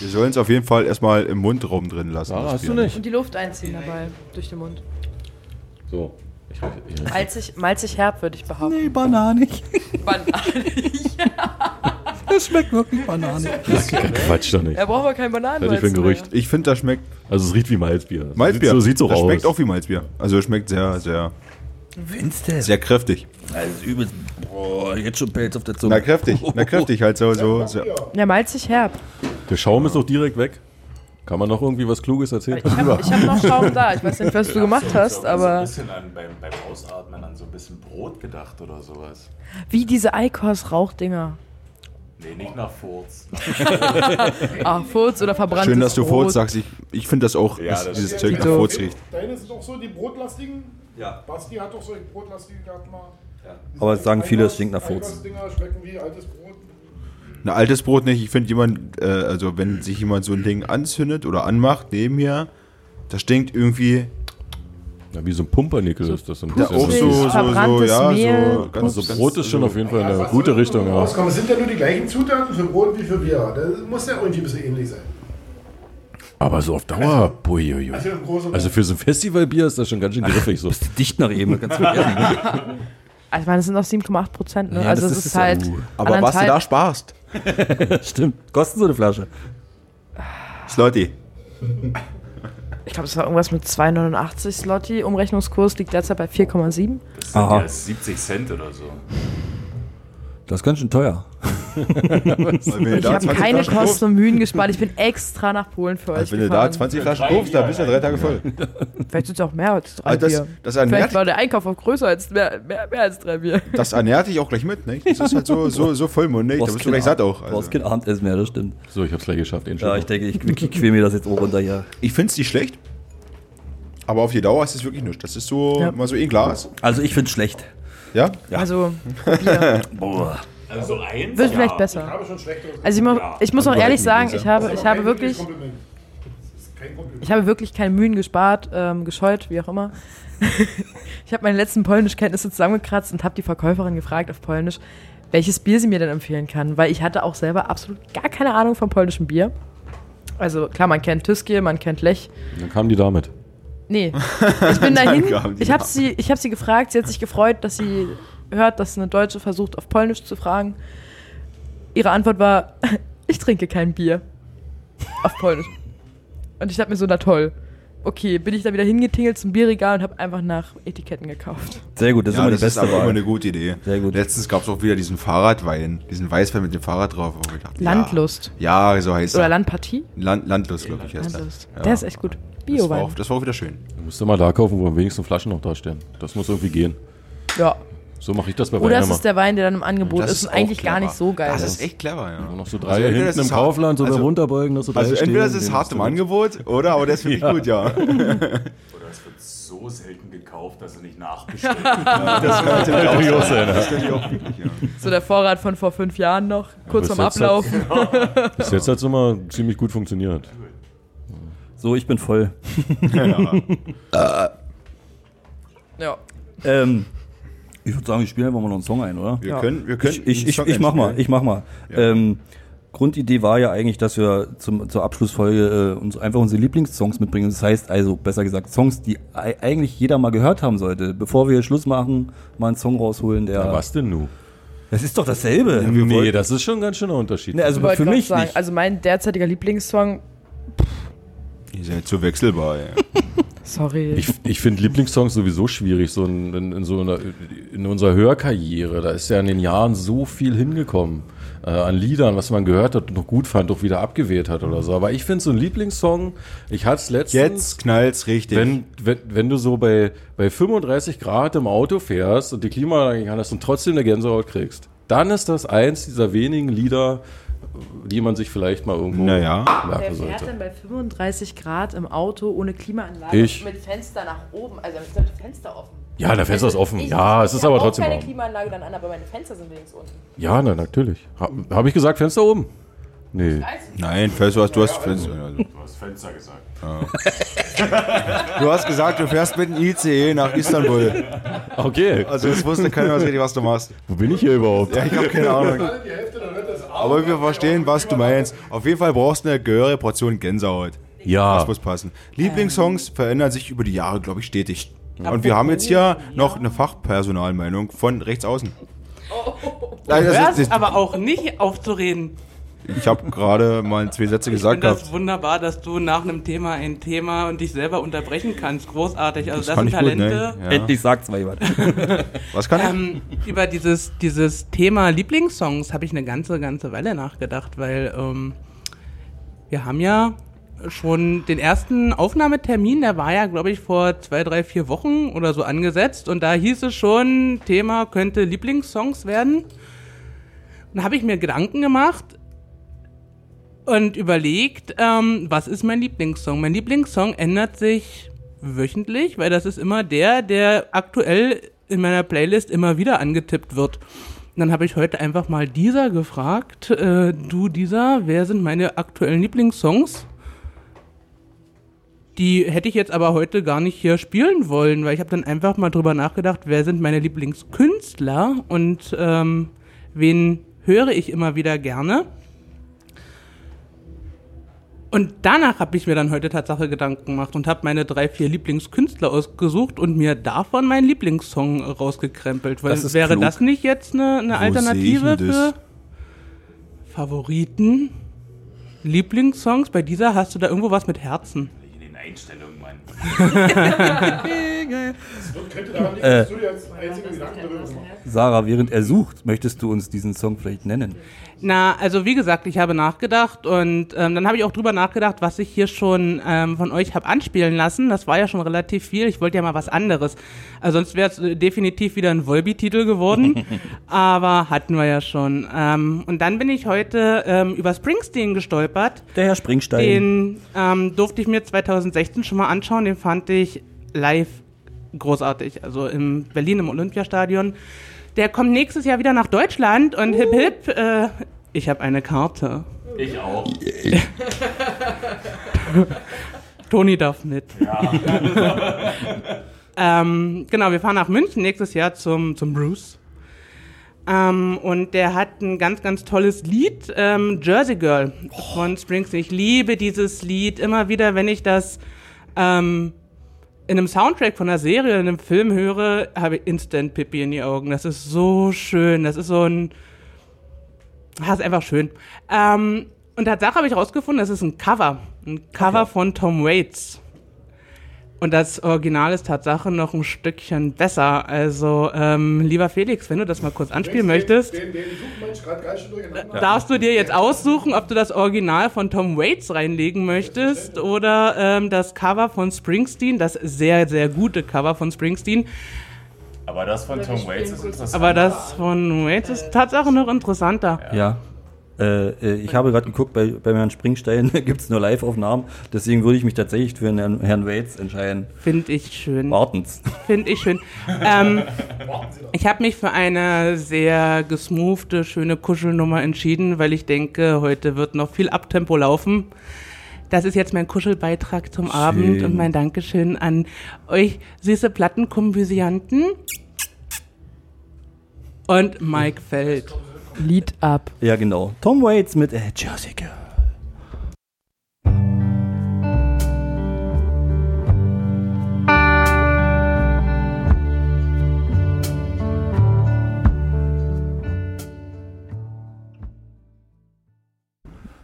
Wir sollen es auf jeden Fall erstmal im Mundraum drin lassen. Das hast du nicht? Und die Luft einziehen dabei, durch den Mund. So. Ich, ich, Malzig, malzig herb, würde ich behaupten. Nee, bananig. Bananig. Es schmeckt wirklich bananig. Quatsch doch nicht. Er braucht aber kein Bananen. Fertig für ein Gerücht. Ich finde, das schmeckt Also es riecht wie Malzbier. Malzbier. So sieht's auch das aus. schmeckt auch wie Malzbier. Also es schmeckt sehr, sehr, Findest du? sehr kräftig. Also übelst. Boah, jetzt schon Pelz auf der Zunge. Na kräftig, na kräftig halt so, so. so. Ja, malzig herb. Der Schaum ist auch direkt weg. Kann man noch irgendwie was Kluges erzählen? Ich habe hab noch Schaum da. Ich weiß nicht, was du gemacht hast, so ein aber bisschen an, beim, beim Ausatmen an so ein bisschen Brot gedacht oder sowas. wie diese Eikos-Rauchdinger. Nee, nicht nach Furz. Ah, Furz oder verbranntes Schön, dass du. Furz sagst. Ich, ich finde das auch, Ja, dass das dieses ist Zeug nach. Furz riecht. Deine sind auch so die brotlastigen? Ja. Basti hat doch so brotlastige gehabt mal. Diese Aber es sagen viele, es stinkt nach Furz. Eikos-Dinger schmecken wie altes Brot. Ein altes Brot nicht. Ich finde jemand, äh, also wenn sich jemand so ein Ding anzündet oder anmacht neben mir, das stinkt irgendwie Ja, wie so ein Pumpernickel ist das. Ein ja, bisschen. auch so, so, so, verbranntes ja, Mehl. so ganz, Also Brot ist schon auf jeden Fall in eine was gute Richtung. Ja. rauskommen? Es sind ja nur die gleichen Zutaten für Brot wie für Bier. Das muss ja irgendwie ein bisschen ähnlich sein. Aber so auf Dauer. Also und Also für so ein Festivalbier ist das schon ganz schön griffig. So. Dicht nach eben, ganz. Also ich meine, das sind noch 7,8 Prozent. Ne? Ja, also das es ist ist, ja- halt. uh. Aber was du da sparst, Stimmt. Kosten so eine Flasche. Slotty. Ich glaube, es war irgendwas mit 2,89 Slotti. Umrechnungskurs liegt derzeit bei 4,7. Das sind Aha. ja 70 Cent oder so. Das ist ganz schön teuer. Ich habe 20 keine Flaschen Kosten und Mühen gespart. Ich bin extra nach Polen für euch Also wenn du da gefahren. 20 Flaschen kaufst, dann bist du drei Tage voll. Vielleicht sind es auch mehr als drei Also das, Bier. das, Vielleicht war der Einkauf auch größer als mehr, mehr, mehr als drei Bier. das ernährt dich auch gleich mit, ne? Das ist halt so, so, so vollmundig, da bist du gleich satt auch. Du brauchst Also. kein Abendessen mehr, das stimmt. So, ich hab's gleich geschafft. Ja, ich denke, ich, ich quäl mir das jetzt auch runter hier. Ich finde es nicht schlecht, aber auf die Dauer ist es wirklich nichts. Das ist so, Ja. mal so ein Glas. Also ich finde schlecht. Ja? Also, Bier. Boah. Also eins? Wird vielleicht Ich besser. habe schon schlechteres. Also ich, mu ich muss auch ehrlich sagen, ich habe, ich habe Kein wirklich, ich habe wirklich keine Mühen gespart, ähm, gescheut, wie auch immer. ich habe meine letzten Polnischkenntnisse zusammengekratzt und habe die Verkäuferin gefragt auf Polnisch, welches Bier sie mir denn empfehlen kann, weil ich hatte auch selber absolut gar keine Ahnung vom polnischen Bier. Also klar, man kennt Tyskie, man kennt Lech. Dann kam die damit. Nee. Ich bin dahin. Ich habe sie, ich hab sie gefragt. Sie hat sich gefreut, dass sie hört, dass eine Deutsche versucht, auf Polnisch zu fragen. Ihre Antwort war: Ich trinke kein Bier. Auf Polnisch. Und ich dachte mir so: Na toll. Okay, bin ich da wieder hingetingelt zum Bierregal und habe einfach nach Etiketten gekauft. Sehr gut, das ist ja, immer die das ist beste aber immer Wahl. eine gute Idee. Sehr gut. Letztens gab es auch wieder diesen Fahrradwein, diesen Weißwein mit dem Fahrrad drauf. wo ich dachte, Landlust. Ja, ja so heißt Oder er. Landpartie? Land, Landlust, glaube ich, heißt. Landlust. Ja. Der ist echt gut. Das war, Biowein. auch, das war auch wieder schön. Du musst immer da kaufen, wo am wenigsten Flaschen noch da stehen. Das muss irgendwie gehen. Ja. So mache ich das bei Oder Wein es immer. ist der Wein, der dann im Angebot Das ist und eigentlich gar clever. nicht so geil Das ist. echt clever, ja. Und noch so Also drei entweder hinten das im Kaufland, so also- beim Runterbeugen, noch so drei Also entweder es stehen, ist hart im Angebot, oder? Aber der ist wirklich gut, ja. Oder es wird so selten gekauft, dass er nicht nachbestellt. Das kann natürlich auch sein. ja. Das könnte ich auch wirklich, ja. So der Vorrat von vor fünf Jahren noch, kurz vorm jetzt Ablauf. Bis jetzt hat es immer ziemlich gut funktioniert. So, ich bin voll. Ja. Ähm, ich würde sagen, ich spiele einfach mal noch einen Song ein, oder? Wir Ja. können, wir können Ich, ich, ich, Song ich mach mal, ich mach mal. Ja. Ähm, Grundidee war ja eigentlich, dass wir zum, zur Abschlussfolge äh, uns einfach unsere Lieblingssongs mitbringen. Das heißt also, besser gesagt, Songs, die ei- eigentlich jeder mal gehört haben sollte. Bevor wir Schluss machen, mal einen Song rausholen, der. Ja, was denn nu? Das ist doch dasselbe. Nee, das ist schon ein ganz schöner Unterschied. Nee, also für mich sagen, nicht. also mein derzeitiger Lieblingssong, Ihr seid zu wechselbar, ey. sorry. Ich, ich finde Lieblingssongs sowieso schwierig, so in, in, in so einer, in unserer Hörkarriere. Da ist ja in den Jahren so viel hingekommen äh, an Liedern, was man gehört hat und noch gut fand, auch wieder abgewählt hat oder so. Aber ich finde so ein Lieblingssong, ich hatte es letztens, Jetzt knallt's richtig. wenn, wenn, wenn du so bei, bei 35 Grad im Auto fährst und die Klimaanlage an hast und trotzdem eine Gänsehaut kriegst, dann ist das eins dieser wenigen Lieder, die man sich vielleicht mal irgendwo Naja. Wer merken fährt sollte. denn bei 35 Grad im Auto ohne Klimaanlage Ich. mit Fenster nach oben? Also mit dem Fenster offen. Ja, der Fenster ist offen. Ich- Ja, es ich ist aber trotzdem keine warm. Klimaanlage dann an, aber meine Fenster sind wenigstens unten. Ja, na, natürlich. Habe hab ich gesagt, Fenster oben? Nee. Nein, Fest, du hast, du hast, Fest, also, Du hast Fenster gesagt. du hast gesagt, du fährst mit dem ICE nach Istanbul. Okay. Also es wusste keiner was richtig, was du machst. Wo bin ich hier überhaupt? Ja, ich habe keine Ahnung. Die Hälfte der Aber wir verstehen, was du meinst. Auf jeden Fall brauchst du eine gehörige Portion Gänsehaut. Ja. Das muss passen. Lieblingssongs verändern sich über die Jahre, glaube ich, stetig. Und wir haben jetzt hier noch eine Fachpersonalmeinung von rechts außen. Nein, Du das ist, aber auch nicht aufzureden. Ich habe gerade mal zwei Sätze Ich gesagt finde das gehabt. wunderbar, dass du nach einem Thema ein Thema und dich selber unterbrechen kannst. Großartig. Also das, kann sind ich gut, Talente. ne? Ja. Endlich sagt's mal jemand. Was kann ich? Ähm, über dieses, dieses Thema Lieblingssongs habe ich eine ganze, ganze Weile nachgedacht, weil ähm, wir haben ja schon den ersten Aufnahmetermin, der war ja, glaube ich, vor zwei, drei, vier Wochen oder so angesetzt und da hieß es schon, Thema könnte Lieblingssongs werden. Und da habe ich mir Gedanken gemacht und überlegt, ähm, was ist mein Lieblingssong? Mein Lieblingssong ändert sich wöchentlich, weil das ist immer der, der aktuell in meiner Playlist immer wieder angetippt wird. Und dann habe ich heute einfach mal dieser gefragt, äh, du dieser, wer sind meine aktuellen Lieblingssongs? Die hätte ich jetzt aber heute gar nicht hier spielen wollen, weil ich habe dann einfach mal drüber nachgedacht, wer sind meine Lieblingskünstler und ähm, wen höre ich immer wieder gerne. Und danach habe ich mir dann heute Tatsache Gedanken gemacht und habe meine drei, vier Lieblingskünstler ausgesucht und mir davon meinen Lieblingssong rausgekrempelt. Weil Das ist wäre klug. das nicht jetzt eine, eine Alternative für Favoriten? Lieblingssongs? Bei dieser hast du da irgendwo was mit Herzen. In den Einstellungen, Mann. Gemacht hast. Sarah, während er sucht, möchtest du uns diesen Song vielleicht nennen? Na, also wie gesagt, ich habe nachgedacht und ähm, dann habe ich auch drüber nachgedacht, was ich hier schon ähm, von euch habe anspielen lassen. Das war ja schon relativ viel. Ich wollte ja mal was anderes. Also sonst wäre es äh, definitiv wieder ein Volby-Titel geworden. aber hatten wir ja schon. Ähm, und dann bin ich heute ähm, über Springsteen gestolpert. Der Herr Springstein. Den ähm, durfte ich mir 2016 schon mal anschauen. Den fand ich live großartig. Also in Berlin im Olympiastadion. Der kommt nächstes Jahr wieder nach Deutschland und hip hip, äh, ich habe eine Karte. Ich auch. Toni darf mit. ähm, genau, wir fahren nach München nächstes Jahr zum, zum Bruce. Ähm, und der hat ein ganz, ganz tolles Lied, ähm, Jersey Girl von Springsteen. Ich liebe dieses Lied immer wieder, wenn ich das ähm, in einem Soundtrack von einer Serie, in einem Film höre, habe ich instant Pippi in die Augen. Das ist so schön. Das ist so ein. Das ist einfach schön. Ähm, und Tatsache habe ich rausgefunden, das ist ein Cover. Ein Cover von Tom Waits. Und das Original ist Tatsache noch ein Stückchen besser. Also, ähm, lieber Felix, wenn du das mal kurz anspielen möchtest, Den, den schön durcheinander. darfst du dir jetzt aussuchen, ob du das Original von Tom Waits reinlegen möchtest oder ähm, das Cover von Springsteen, das sehr, sehr gute Cover von Springsteen. Aber das von Tom Waits ist interessant. Aber das von Waits ist Tatsache noch interessanter. Ja. Äh, äh, ich habe gerade geguckt, bei, bei Herrn Springstein gibt es nur Live-Aufnahmen, deswegen würde ich mich tatsächlich für den Herrn, Herrn Waits entscheiden. Finde ich schön. Wartens. Finde ich schön. ähm, ich habe mich für eine sehr gesmoothe, schöne Kuschelnummer entschieden, weil ich denke, heute wird noch viel Abtempo laufen. Das ist jetzt mein Kuschelbeitrag zum Abend und mein Dankeschön an euch süße Plattenkombusianten und Mike Feld. Lied ab. Ja, genau. Tom Waits mit äh, Jersey Girl.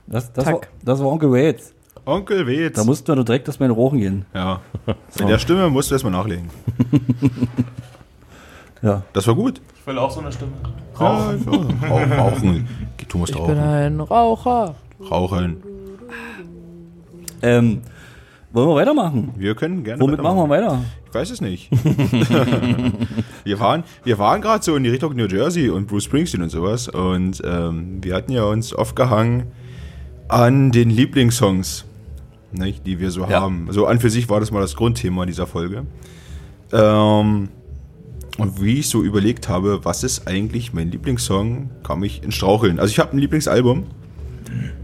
Das, das, war, das war Onkel Waits. Onkel Wetz. Da mussten wir doch direkt erstmal in Rochen gehen. ja. Mit der Stimme musst du erstmal nachlegen. Ja. Das war gut. Ich will auch so eine Stimme. Ja. Rauchen. Rauchen. Du musst Ich bin rauchen. ein Raucher. Rauchen. Ähm, wollen wir weitermachen? Wir können gerne. Womit machen wir weiter? Ich weiß es nicht. wir waren, wir waren gerade so in die Richtung New Jersey und Bruce Springsteen und sowas. Und ähm, wir hatten ja uns aufgehangen an den Lieblingssongs, nicht, die wir so Ja. haben. So an für sich war das mal das Grundthema dieser Folge. Ähm, und wie ich so überlegt habe, was ist eigentlich mein Lieblingssong, kam ich in Straucheln. Also ich habe ein Lieblingsalbum.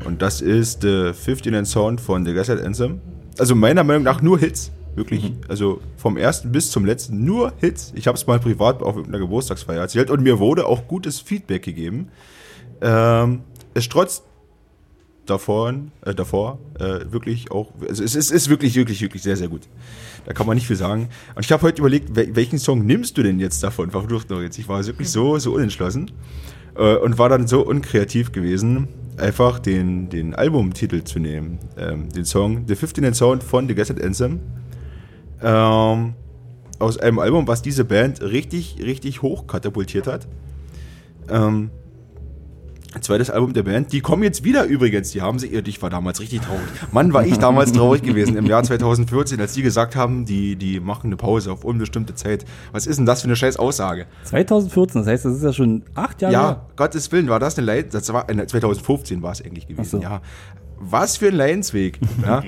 Und das ist The 59 Sound von The Gaslight Anthem. Also meiner Meinung nach nur Hits. Wirklich. Also vom ersten bis zum letzten nur Hits. Ich habe es mal privat auf irgendeiner Geburtstagsfeier erzählt und mir wurde auch gutes Feedback gegeben. Ähm, es strotzt davon, äh, davor äh, wirklich auch, also es ist, ist wirklich, wirklich, wirklich sehr, sehr gut. Da kann man nicht viel sagen. Und ich habe heute überlegt, wel welchen Song nimmst du denn jetzt davon? Verflucht noch jetzt. Ich war wirklich so, so unentschlossen äh, und war dann so unkreativ gewesen, einfach den, den Albumtitel zu nehmen. Ähm, den Song The 15 Sound von The Gasset Anthem. Ähm, aus einem Album, was diese Band richtig, richtig hoch katapultiert hat. Ähm, zweites Album der Band. Die kommen jetzt wieder übrigens. Die haben sie, ich war damals richtig traurig. Mann, war ich damals traurig gewesen im Jahr 2014, als die gesagt haben, die, die machen eine Pause auf unbestimmte Zeit. Was ist denn das für eine scheiß Aussage? 2014, das heißt, das ist ja schon acht Jahre Ja, her. Gottes Willen, war das eine Leid, das war, äh, 2015 war es eigentlich gewesen, so. ja. Was für ein Leidensweg, ja.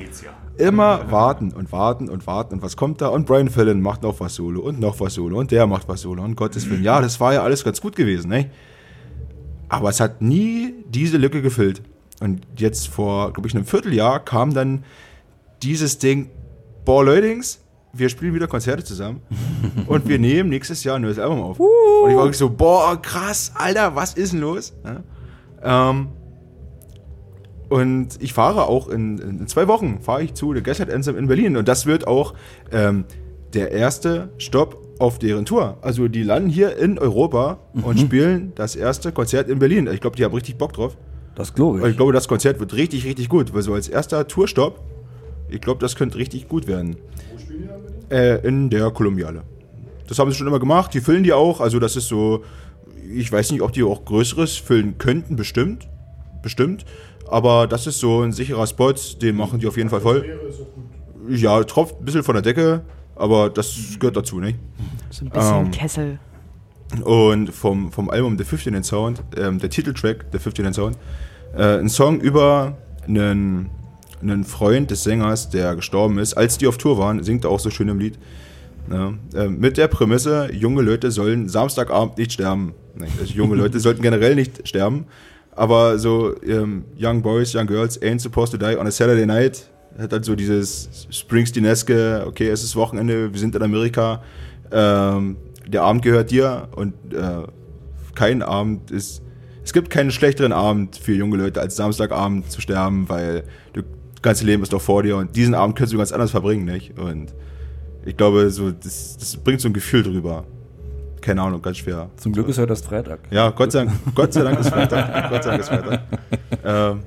Immer warten und warten und warten und was kommt da? Und Brian Fallon macht noch was Solo und noch was Solo und der macht was Solo und Gottes Willen. Ja, das war ja alles ganz gut gewesen, ne? Aber es hat nie diese Lücke gefüllt. Und jetzt vor, glaube ich, einem Vierteljahr kam dann dieses Ding, boah, Leutings, wir spielen wieder Konzerte zusammen und wir nehmen nächstes Jahr ein neues Album auf. Und ich war wirklich so, boah, krass, Alter, was ist denn los? Ja. Ähm, und ich fahre auch in, in zwei Wochen, fahre ich zu der Gaslight Anthem in Berlin. Und das wird auch ähm, der erste Stopp auf deren Tour. Also die landen hier in Europa und spielen das erste Konzert in Berlin. Ich glaube, die haben richtig Bock drauf. Das glaube ich ich. glaube, das Konzert wird richtig, richtig gut. Weil so als erster Tourstopp, ich glaube, das könnte richtig gut werden. Äh, in der Kolumbiale. Das haben sie schon immer gemacht. Die füllen die auch. Also das ist so, ich weiß nicht, ob die auch Größeres füllen könnten, bestimmt. Bestimmt. Aber das ist so ein sicherer Spot, den machen die auf jeden Fall voll. Ja, tropft ein bisschen von der Decke, aber das gehört dazu, nicht? So ein bisschen Ähm, Kessel. Und vom, vom Album The 15 Sound, ähm, der Titeltrack The 15 Sound, äh, ein Song über einen, einen Freund des Sängers, der gestorben ist. Als die auf Tour waren, singt er auch so schön im Lied. Ja, äh, mit der Prämisse, junge Leute sollen Samstagabend nicht sterben. Nicht? Also junge Leute sollten generell nicht sterben. Aber so ähm, Young Boys, Young Girls ain't supposed to die on a Saturday night. Hat halt so dieses Springsteen-eske, okay, es ist Wochenende, wir sind in Amerika, ähm, der Abend gehört dir und äh, kein Abend ist, es gibt keinen schlechteren Abend für junge Leute als Samstagabend zu sterben, weil du, das ganze Leben ist doch vor dir und diesen Abend kannst du ganz anders verbringen, nicht? Und Ich glaube, so, das, das bringt so ein Gefühl drüber. Keine Ahnung, ganz schwer. Zum Glück ist heute das Freitag. Ja, Gott sei Dank, Gott sei Dank ist Freitag. Gott sei Dank ist Freitag. Ähm,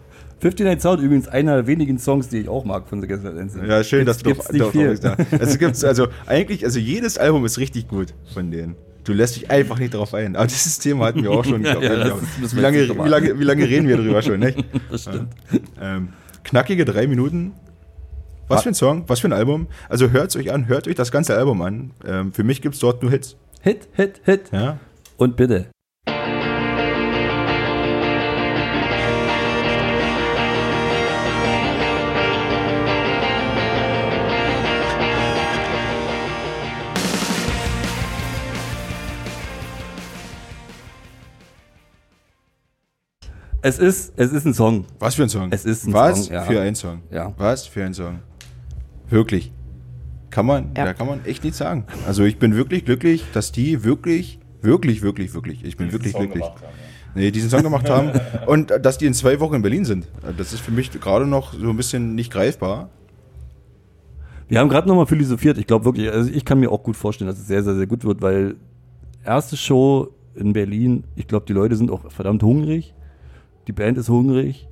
59 Sound übrigens einer der wenigen Songs, die ich auch mag von The Gaslight Anthem. ja, schön, dass Jetzt du gibt's nicht viel. Es gibt's, also eigentlich, also jedes Album ist richtig gut von denen. Du lässt dich einfach nicht darauf ein. Aber dieses Thema hatten wir auch schon. Glaub, Ja, ja, ist- müssen wie, lange, wie, lange, wie lange reden wir darüber schon, nicht? Das stimmt. Ähm, knackige drei Minuten. Was für ein Song, was für ein Album. Also hört es euch an, hört euch das ganze Album an. Ähm, für mich gibt es dort nur Hits. Hit, Hit, Hit. Ja? Und bitte. Es ist, es ist ein Song. Was für ein Song? Es ist ein Was Song, ja. für ein Song? Ja. Was für ein Song? Wirklich. Kann man, Ja. da kann man echt nichts sagen. Also ich bin wirklich glücklich, dass die wirklich, wirklich, wirklich, wirklich, ich bin wirklich glücklich. Nee, diesen Song gemacht haben und äh, dass die in zwei Wochen in Berlin sind. Das ist für mich gerade noch so ein bisschen nicht greifbar. Wir haben gerade nochmal philosophiert. Ich glaube wirklich, also ich kann mir auch gut vorstellen, dass es sehr, sehr, sehr gut wird, weil erste Show in Berlin, ich glaube, die Leute sind auch verdammt hungrig. Die Band ist hungrig.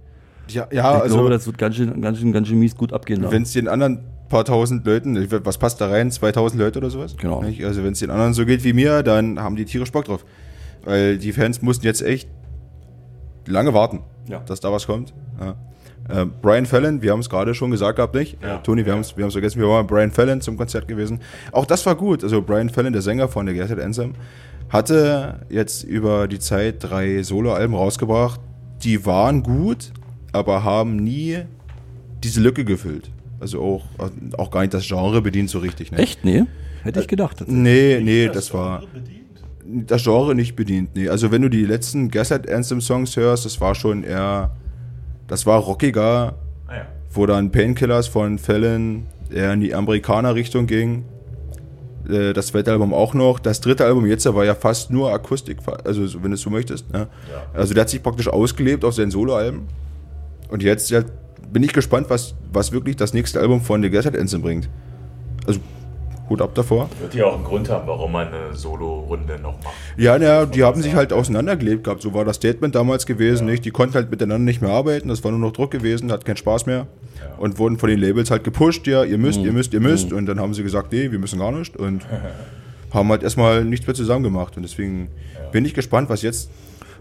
Ja, ja ich also glaube, das wird ganz schön, ganz schön, ganz schön mies gut abgehen. wenn es den anderen paar tausend Leuten, was passt da rein, 2000 Leute oder sowas? Genau. Nicht? Also wenn es den anderen so geht wie mir, dann haben die tierisch Bock drauf. Weil die Fans mussten jetzt echt lange warten, Ja. dass da was kommt. Ja. Äh, Brian Fallon, wir haben es gerade schon gesagt gehabt, nicht? Ja. Toni, wir haben es vergessen, wir waren bei Brian Fallon zum Konzert gewesen. Auch das war gut. Also Brian Fallon, der Sänger von der Gaslight Anthem, hatte jetzt über die Zeit drei Soloalben rausgebracht. Die waren gut, aber haben nie diese Lücke gefüllt. Also auch, auch gar nicht das Genre bedient so richtig. Ne? Echt? Nee? Hätte ich gedacht. Nee, nee, das war das Genre nicht bedient. Nee, also wenn du die letzten Gaslight Anthem Songs hörst, das war schon eher, das war rockiger, Ah ja. wo dann Painkillers von Fallon eher in die Amerikaner-Richtung ging. Äh, Das zweite Album auch noch. Das dritte Album jetzt war ja fast nur Akustik, also so, wenn du es so möchtest. Ne? Also der hat sich praktisch ausgelebt auf seinen Soloalben. Und jetzt ja, bin ich gespannt, was, was wirklich das nächste Album von The Gaslight Anthem bringt. Also Hut ab davor. Wird ja auch einen Grund haben, warum man eine Solo-Runde noch macht. Ja, naja, die haben sich halt auseinandergelebt gehabt. So war das Statement damals gewesen. Nicht? Die konnten halt miteinander nicht mehr arbeiten. Das war nur noch Druck gewesen, hat keinen Spaß mehr. Und wurden von den Labels halt gepusht. Ja, ihr müsst, ihr müsst, ihr müsst. Und dann haben sie gesagt, nee, wir müssen gar nicht. Und haben halt erstmal nichts mehr zusammen gemacht. Und deswegen bin ich gespannt, was jetzt.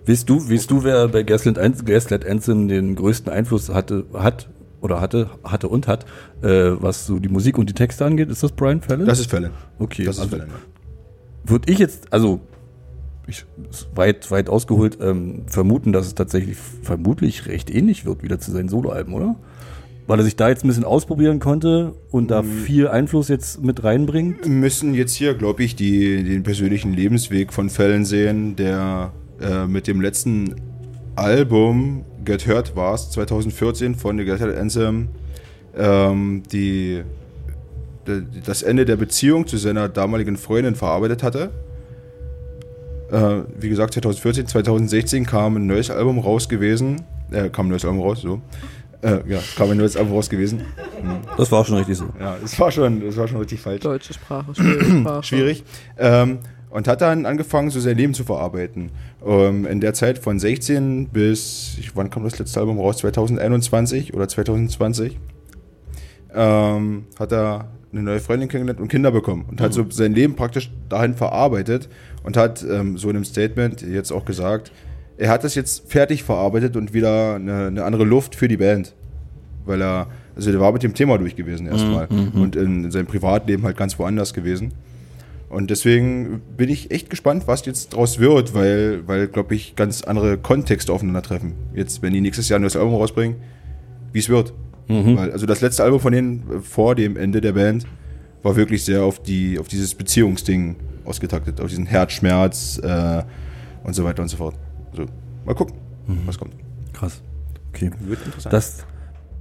Weißt du, weißt du, wer bei Gaslight, An- Gaslight Anthem den größten Einfluss hatte, hat oder hatte, hatte und hat, äh, was so die Musik und die Texte angeht? Ist das Brian Fallon? Das ist Fälle. okay. Das ist also, Fälle. würde ich jetzt, also ich, weit, weit ausgeholt, ähm, vermuten, dass es tatsächlich vermutlich recht ähnlich wird wieder zu seinen Soloalben, oder? Weil er sich da jetzt ein bisschen ausprobieren konnte und da viel Einfluss jetzt mit reinbringt. müssen jetzt hier, glaube ich, die, den persönlichen Lebensweg von Fällen sehen, der äh, mit dem letzten Album Get Hurt war 2014 von The Get Hurt Anthem, ähm, die, de- das Ende der Beziehung zu seiner damaligen Freundin verarbeitet hatte. Äh, wie gesagt, 2014, 2016 kam ein neues Album raus gewesen. Äh, kam ein neues Album raus, so. Äh, ja, kam ein neues Album raus gewesen. Das war schon richtig so. Ja, es war schon, es war schon richtig falsch Deutsche Sprache, schwierige Sprache. schwierig. Ähm, und hat dann angefangen, so sein Leben zu verarbeiten. Ähm, in der Zeit von 16 bis, ich, wann kam das letzte Album raus? 2021 oder 2020? Ähm, hat er eine neue Freundin kennengelernt und Kinder bekommen und hat so sein Leben praktisch dahin verarbeitet und hat ähm, so in einem Statement jetzt auch gesagt, er hat das jetzt fertig verarbeitet und wieder eine, eine andere Luft für die Band. Weil er, also der war mit dem Thema durch gewesen erstmal und in, in seinem Privatleben halt ganz woanders gewesen. Und deswegen bin ich echt gespannt, was jetzt draus wird, weil, weil glaube ich, ganz andere Kontexte aufeinandertreffen. Jetzt, wenn die nächstes Jahr ein neues Album rausbringen, wie es wird. Weil, also das letzte Album von denen äh, vor dem Ende der Band war wirklich sehr auf, die, auf dieses Beziehungsding ausgetaktet, auf diesen Herzschmerz äh, und so weiter und so fort. Also, mal gucken, was kommt. Krass. Okay. Wird interessant. Das,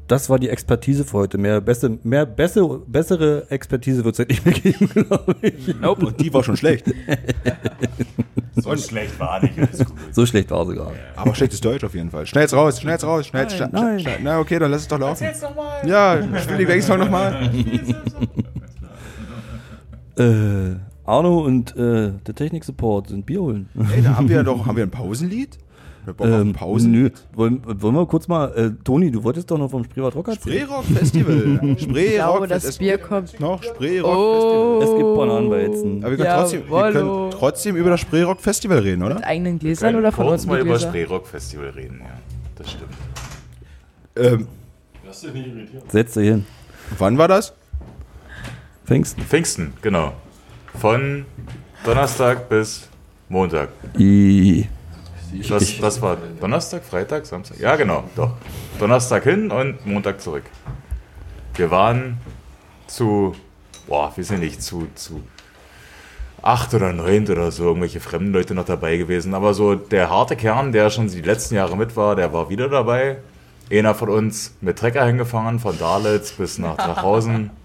das war die Expertise für heute. Mehr, beste, mehr bessere, bessere Expertise wird es halt nicht mehr geben, glaube ich. Nope, und die war schon schlecht. So schlecht war nicht. So schlecht war sie gar nicht. Aber schlechtes Deutsch auf jeden Fall. Schnell's raus, schnell's raus, schnell's Nein, schnell, nein. schnell. Na, okay, dann lass es doch laufen. Ja, spiel die Gangster nochmal. Äh, Arno und äh, der Technik-Support sind Bier holen. Ey, da haben wir ja doch, haben wir ein Pausenlied? Wir ein Pausenlied? nö. Wollen, wollen wir kurz mal, äh, Toni, du wolltest doch noch vom Spreewald Rock erzählen. Spreerock Festival. Spreerock Ich glaube, Fest- das Bier kommt. Noch Spreerock Oh. Es gibt Bananenweizen. Aber wir können, trotzdem, wir können trotzdem über das Spreerock Festival reden, oder? Mit eigenen Gläsern oder von kurz unten mal über Gläser? Spreerock Festival reden, ja. Das stimmt. Ähm, Setz dich hin. wann war das? Pfingsten. Pfingsten, genau. Von Donnerstag bis Montag. I. Das, das war Donnerstag, Freitag, Samstag. Ja, genau, doch. Donnerstag hin und Montag zurück. Wir waren zu, boah, wir sind nicht zu, zu acht oder neun oder so, irgendwelche fremden Leute noch dabei gewesen. Aber so der harte Kern, der schon die letzten Jahre mit war, der war wieder dabei. Einer von uns mit Trecker hingefahren, von Dalitz bis nach Drachhausen.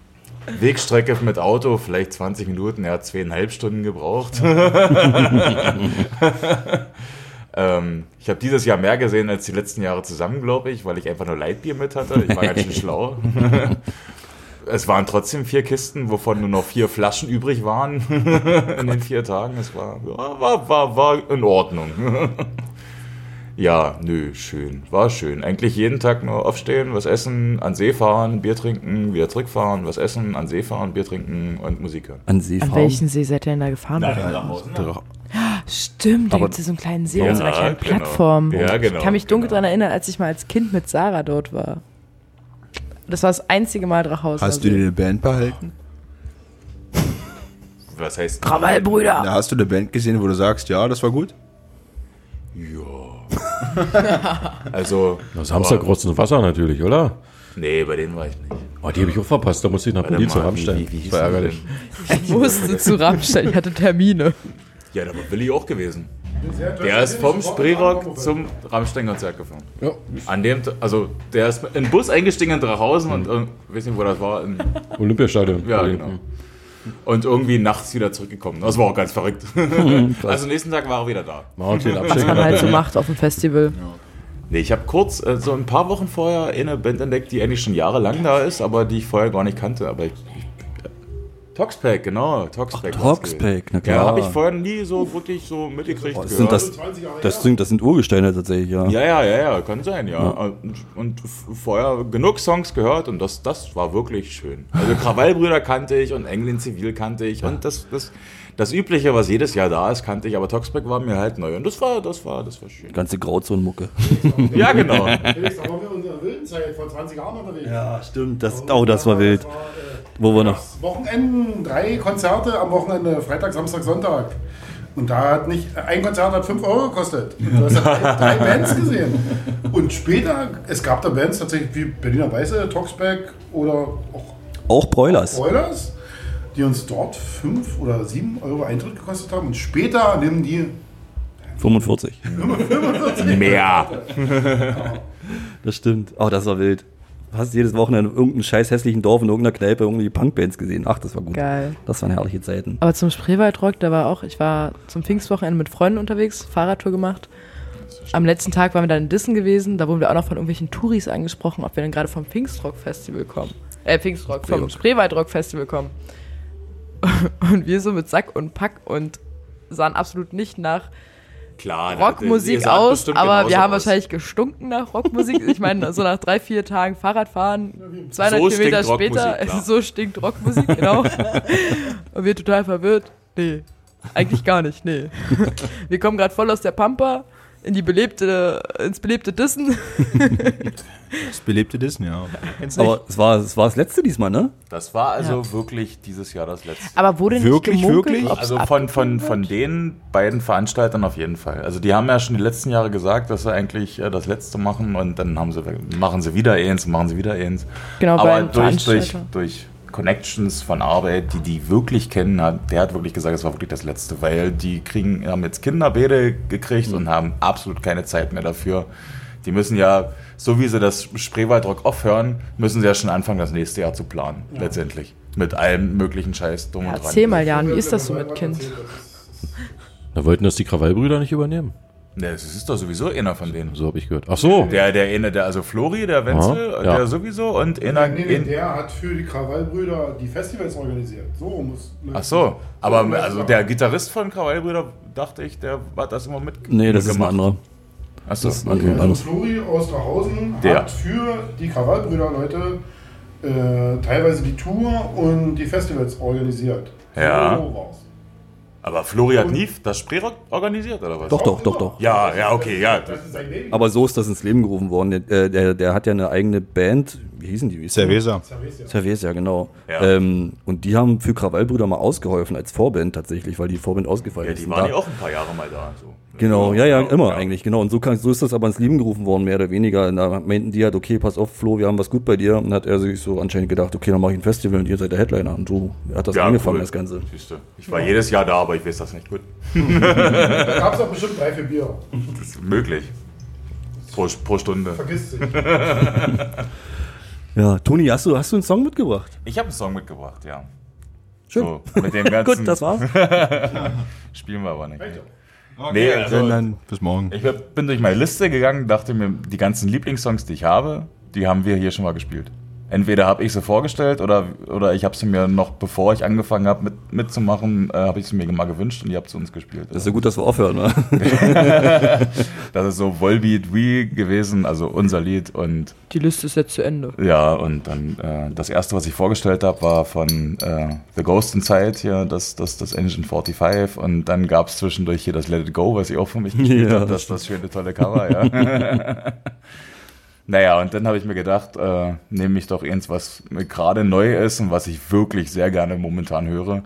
Wegstrecke mit Auto, vielleicht 20 Minuten, er hat zweieinhalb Stunden gebraucht. ähm, ich habe dieses Jahr mehr gesehen als die letzten Jahre zusammen, glaube ich, weil ich einfach nur Leitbier mit hatte. Ich war ganz schön schlau. es waren trotzdem vier Kisten, wovon nur noch vier Flaschen übrig waren in den vier Tagen. Es war, war, war, war in Ordnung. Ja, nö, schön. War schön. Eigentlich jeden Tag nur aufstehen, was essen, an See fahren, Bier trinken, wieder zurückfahren, was essen, an See fahren, Bier trinken und Musik hören. An See An fahren. welchen See seid ihr denn da gefahren? Stimmt, da gibt es so einen kleinen See Ja, und so einer kleinen genau. Plattform. Ja, genau, Ich kann mich dunkel genau. daran erinnern, als ich mal als Kind mit Sarah dort war. Das war das einzige Mal Drachhausen. Hast du dir eine Band behalten? Was heißt Krawallbrüder! Da hast du eine Band gesehen, wo du sagst, ja, das war gut? Also, Na, Samstag rost ins Wasser natürlich, oder? nee, bei denen war ich nicht. Oh, die habe ich auch verpasst. Da musste ich nach Berlin zu Rammstein. Wie, wie, wie das war ärgerlich. Ich musste zu Rammstein, ich hatte Termine. Ja, da war Willi auch gewesen. Der ist vom Spreerock zum Rammstein-Konzert gefahren. Ja. An dem, also der ist in den Bus eingestiegen in Drachhausen und äh, weiß nicht, wo das war. In, Olympiastadion. ja, Berlin. genau. Und irgendwie nachts wieder zurückgekommen. Das war auch ganz verrückt. also nächsten Tag war er wieder da. Was man halt so macht auf dem Festival. Nee, ich habe kurz, äh, so ein paar Wochen vorher, eine Band entdeckt, die eigentlich schon jahrelang da ist, aber die ich vorher gar nicht kannte. Aber ich, Toxpack, genau. Toxpack. Toxpack, na klar. Ja, habe ich vorher nie so wirklich so mitgekriegt. Oh, das gehört. sind das, 20 Jahre das, sind, das sind Urgesteine tatsächlich, ja. Ja, ja, ja, ja, kann sein, ja. Und, und f- vorher genug Songs gehört und das, das war wirklich schön. Also Krawallbrüder kannte ich und Englin Zivil kannte ich und das, das, das Übliche, was jedes Jahr da ist, kannte ich, aber Toxpack war mir halt neu und das war, das war, das war schön. Ganze Grauzonenmucke. Ja, genau. Felix, da waren wir in unserer wilden Zeit vor 20 Jahren unterwegs. Ja, stimmt. Das, oh, das war wild. Das war, äh, Wo wir noch. Wochenenden, drei Konzerte am Wochenende, Freitag, Samstag, Sonntag. Und da hat nicht, ein Konzert hat 5 Euro gekostet. Und du hast drei, drei Bands gesehen. Und später, es gab da Bands tatsächlich wie Berliner Weiße, Toxback oder auch Auch Broilers. Oilers, die uns dort 5 oder 7 Euro Eintritt gekostet haben. Und später nehmen die 45. Mehr. Das stimmt. Oh, das war wild. Hast jedes Wochenende in irgendeinem scheiß hässlichen Dorf in irgendeiner Kneipe irgendwie Punkbands gesehen. Ach, das war gut. Geil. Das waren herrliche Zeiten. Aber zum Spreewaldrock, da war auch, ich war zum Pfingstwochenende mit Freunden unterwegs, Fahrradtour gemacht. Am letzten Tag waren wir dann in Dissen gewesen, da wurden wir auch noch von irgendwelchen Touris angesprochen, ob wir denn gerade vom Pfingstrock-Festival kommen. Äh, Pfingstrock, vom Spreewaldrock-Festival kommen. Und wir so mit Sack und Pack und sahen absolut nicht nach Klar. Rockmusik aus, aber wir haben aus. wahrscheinlich gestunken nach Rockmusik. Ich meine, so nach drei, vier Tagen Fahrradfahren, 200 So Kilometer später, klar. so stinkt Rockmusik, genau. Und wir total verwirrt. Nee, eigentlich gar nicht, nee. Wir kommen gerade voll aus der Pampa in die belebte, ins belebte Dissen. Das belebte Disney, ja. Aber es war, es war das letzte diesmal, ne? Das war also wirklich dieses Jahr das letzte. Aber wurde Wirklich, nicht gemunkelt, wirklich? Also von, von, von den beiden Veranstaltern auf jeden Fall. Also die haben ja schon die letzten Jahre gesagt, dass sie eigentlich äh, das letzte machen und dann haben sie, machen sie wieder eins, machen sie wieder eins. Genau, Aber durch, durch, durch Connections von Arbeit, die die wirklich kennen, hat, der hat wirklich gesagt, es war wirklich das letzte, weil die kriegen, haben jetzt Kinderbäder gekriegt und haben absolut keine Zeit mehr dafür. Die müssen ja, so wie sie das Spreewaldrock aufhören, müssen sie ja schon anfangen, das nächste Jahr zu planen, letztendlich. Mit allem möglichen Scheiß drum Ja, und dran. erzähl mal, Jan, wie ist das so mit Kind? Da wollten das die Krawallbrüder nicht übernehmen. Ne, das ist doch sowieso einer von denen. So habe ich gehört. Ach so. Der, der eine, der, also Flori, der Wenzel, Aha, ja. der sowieso und einer. Nee, nee, der hat für die Krawallbrüder die Festivals organisiert. So muss. Ach so, aber also der Gitarrist von Krawallbrüder, dachte ich, der hat das immer mit. Nee, das ist ein anderer. Ach so, Das ist ein okay. anderer. Also Flori Osterhausen Der. hat für die Krawallbrüder-Leute äh, teilweise die Tour und die Festivals organisiert. Ja. So war's. Aber Flori hat nie das Spreerock organisiert, oder was? Doch, doch, doch, doch. Ja, ja, okay, ja. Das ist sein Leben. Aber so ist das ins Leben gerufen worden. Der, der, der hat ja eine eigene Band. Wie hießen die? Die? Cerveza. Cerveza, genau. Ja. Ähm, und die haben für Krawallbrüder mal ausgeholfen als Vorband tatsächlich, weil die Vorband ausgefallen Ja, ist. die waren ja auch ein paar Jahre mal da. So. Genau, ja, ja, immer eigentlich, genau. Und so, kann, so ist das aber ins Leben gerufen worden, mehr oder weniger. Und da meinten die halt, okay, pass auf, Flo, wir haben was gut bei dir. Und dann hat er sich so anscheinend gedacht, okay, dann mache ich ein Festival und ihr seid der Headliner. Und so hat das Ja, angefangen, cool. das Ganze. Siehste. Ich war jedes Jahr da, aber ich weiß das nicht gut. Da gab es auch bestimmt drei, vier Bier. Das ist möglich. Pro, pro Stunde. Vergiss sich. Ja, Toni, hast du, hast du einen Song mitgebracht? Ich habe einen Song mitgebracht, ja. Schön. So, mit dem ganzen Gut, das war's. spielen wir aber nicht. Doch. Nee, Dann, also, dann bis morgen. ich bin durch meine Liste gegangen, dachte mir, die ganzen Lieblingssongs, die ich habe, die haben wir hier schon mal gespielt. Entweder habe ich sie vorgestellt oder, oder ich habe sie mir noch, bevor ich angefangen habe mit, mitzumachen, äh, habe ich sie mir mal gewünscht und ihr habt sie uns gespielt. Das ist ja gut, dass wir aufhören, ne? Das ist so Volbeat We gewesen, also unser Lied und Die Liste ist jetzt zu Ende. Ja, und dann äh, das erste, was ich vorgestellt habe, war von äh, The Ghost Inside hier, das, das, das Engine 45. Und dann gab es zwischendurch hier das Let It Go, was ich auch für mich gespielt Ja, habe. Das das schöne, tolle Cover, ja. naja, und dann habe ich mir gedacht, äh, nehme ich doch eins, was gerade neu ist und was ich wirklich sehr gerne momentan höre.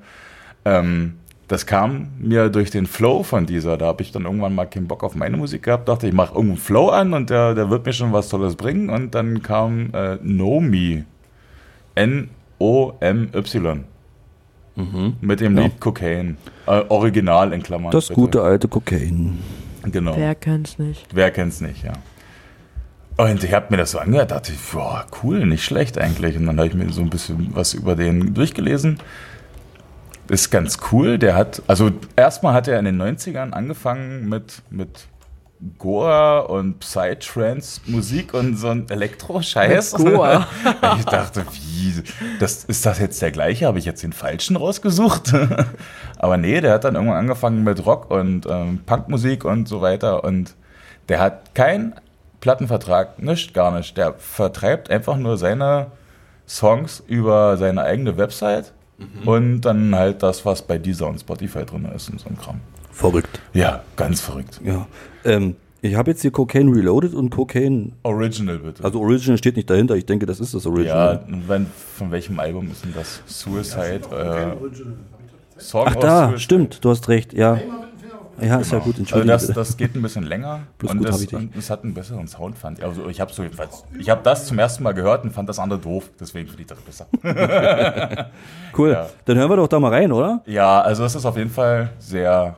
Ähm, das kam mir durch den Flow von dieser. Da habe ich dann irgendwann mal keinen Bock auf meine Musik gehabt. Dachte, ich mache irgendeinen Flow an und der, der wird mir schon was Tolles bringen. Und dann kam äh, Nomi. N-O-M-Y. Mit dem Ja. Lied Cocaine. Äh, Original in Klammern. Das bitte. gute alte Kokain. Genau. Wer kennt's nicht? Wer kennt's nicht, ja. Und ich habe mir das so angehört, dachte ich, boah, cool, nicht schlecht eigentlich. Und dann habe ich mir so ein bisschen was über den durchgelesen. Ist ganz cool. Der hat, also erstmal hat er in den 90ern angefangen mit, mit Goa und Psytrance-Musik und so ein Elektro-Scheiß. Goa. ich dachte, wie, das, ist das jetzt der gleiche? Habe ich jetzt den falschen rausgesucht? Aber nee, der hat dann irgendwann angefangen mit Rock und ähm, Punkmusik und so weiter. Und der hat keinen Plattenvertrag, nicht, gar nicht. Der vertreibt einfach nur seine Songs über seine eigene Website und dann halt das, was bei Deezer und Spotify drin ist und so ein Kram. Verrückt. Ja, ganz verrückt. Ja. Ähm, ich habe jetzt hier Cocaine Reloaded und Cocaine, Original bitte. also Original steht nicht dahinter, ich denke, das ist das ja, Original. und wenn, von welchem Album ist denn das? Suicide? Äh, Song Ach aus da, Suicide. stimmt, du hast recht, ja. Ja, ist ja gut, Also entschuldige. das, bitte. das geht ein bisschen länger Bloß und, gut das, ich dich. und es hat einen besseren Sound, fand ich. Also ich habe so jedenfalls, ich habe das zum ersten Mal gehört und fand das andere doof, deswegen finde ich das besser. Cool. ja. Dann hören wir doch da mal rein, oder? Ja, also es ist auf jeden Fall sehr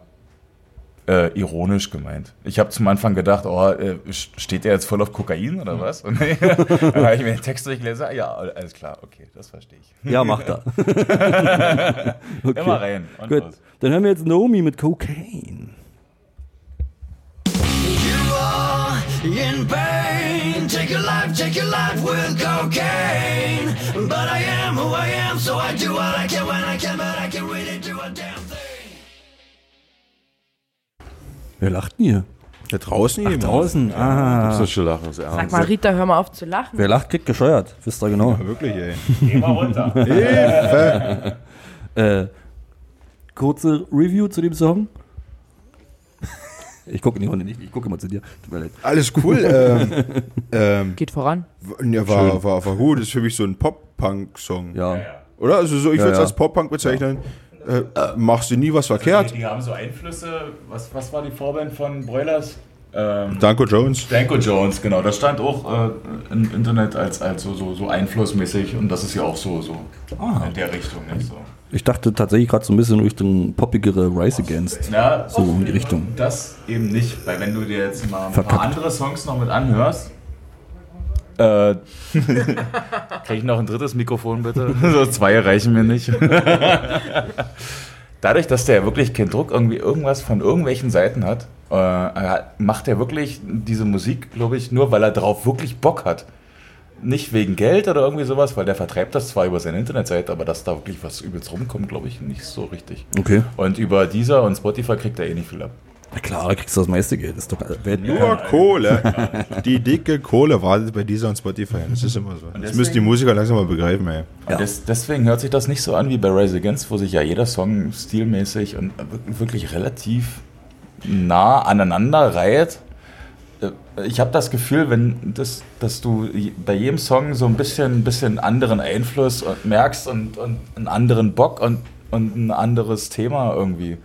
äh, ironisch gemeint. Ich habe zum Anfang gedacht, oh, äh, steht der jetzt voll auf Kokain oder was? Und dann habe ich mir den Text durchgelesen, ah, ja, alles klar, okay, das verstehe ich. Ja, mach da. okay. Immer rein Gut. los. Dann hören wir jetzt Naomi mit Cocaine. You are in pain. Take your life, take your life with cocaine. But I am who I am, so I do what I can when I can, but I can really do a damn Wer lacht denn hier? Da draußen Ach, jemand. draußen. Ah. Das ist schon lachen, ist Sag ernst. mal, Rita, hör mal auf zu lachen. Wer lacht, kriegt gescheuert. Wisst ihr genau. Ja, wirklich, ey. Geh mal runter. Äh, kurze Review zu dem Song. Ich gucke in die Runde nicht, ich gucke immer zu dir. Tut mir leid. Alles cool. ähm, ähm, Geht voran. ja, war, war, war gut. Das ist für mich so ein Pop-Punk-Song. Ja. Oder? Also so, ich Ja, würde es ja. als Pop-Punk bezeichnen. Äh, machst du nie was verkehrt? Die haben so Einflüsse, was, was war die Vorband von Broilers? Ähm, Danko Jones. Danko Jones, genau. Das stand auch äh, im Internet als, als so, so, so einflussmäßig und das ist ja auch so, so in der Richtung. Nicht so. Ich dachte tatsächlich gerade so ein bisschen Richtung poppigere Rise Against. Ja, So in die Richtung. Das eben nicht, weil wenn du dir jetzt mal ein Verkackt. paar andere Songs noch mit anhörst, äh, krieg ich noch ein drittes Mikrofon bitte? so zwei reichen mir nicht. Dadurch, dass der wirklich keinen Druck irgendwie irgendwas von irgendwelchen Seiten hat, Äh, macht er wirklich diese Musik, glaube ich, nur weil er drauf wirklich Bock hat. Nicht wegen Geld oder irgendwie sowas, weil der vertreibt das zwar über seine Internetseite, aber dass da wirklich was übelst rumkommt, glaube ich, nicht so richtig. Okay. Und über dieser und Spotify kriegt er eh nicht viel ab. Na klar, da kriegst du das meiste Geld. Das ist doch Welt Nur Kohle. Die dicke Kohle wartet bei dieser und Spotify. Das ist immer so. Das müssen die Musiker langsam mal begreifen, ey. Und des, deswegen hört sich das nicht so an wie bei Rise Against, wo sich ja jeder Song stilmäßig und wirklich- relativ nah aneinander reiht. Äh, Ich habe das Gefühl, wenn das, dass du bei jedem Song so ein bisschen, bisschen anderen Einfluss und merkst und, und einen anderen Bock und, und ein anderes Thema irgendwie.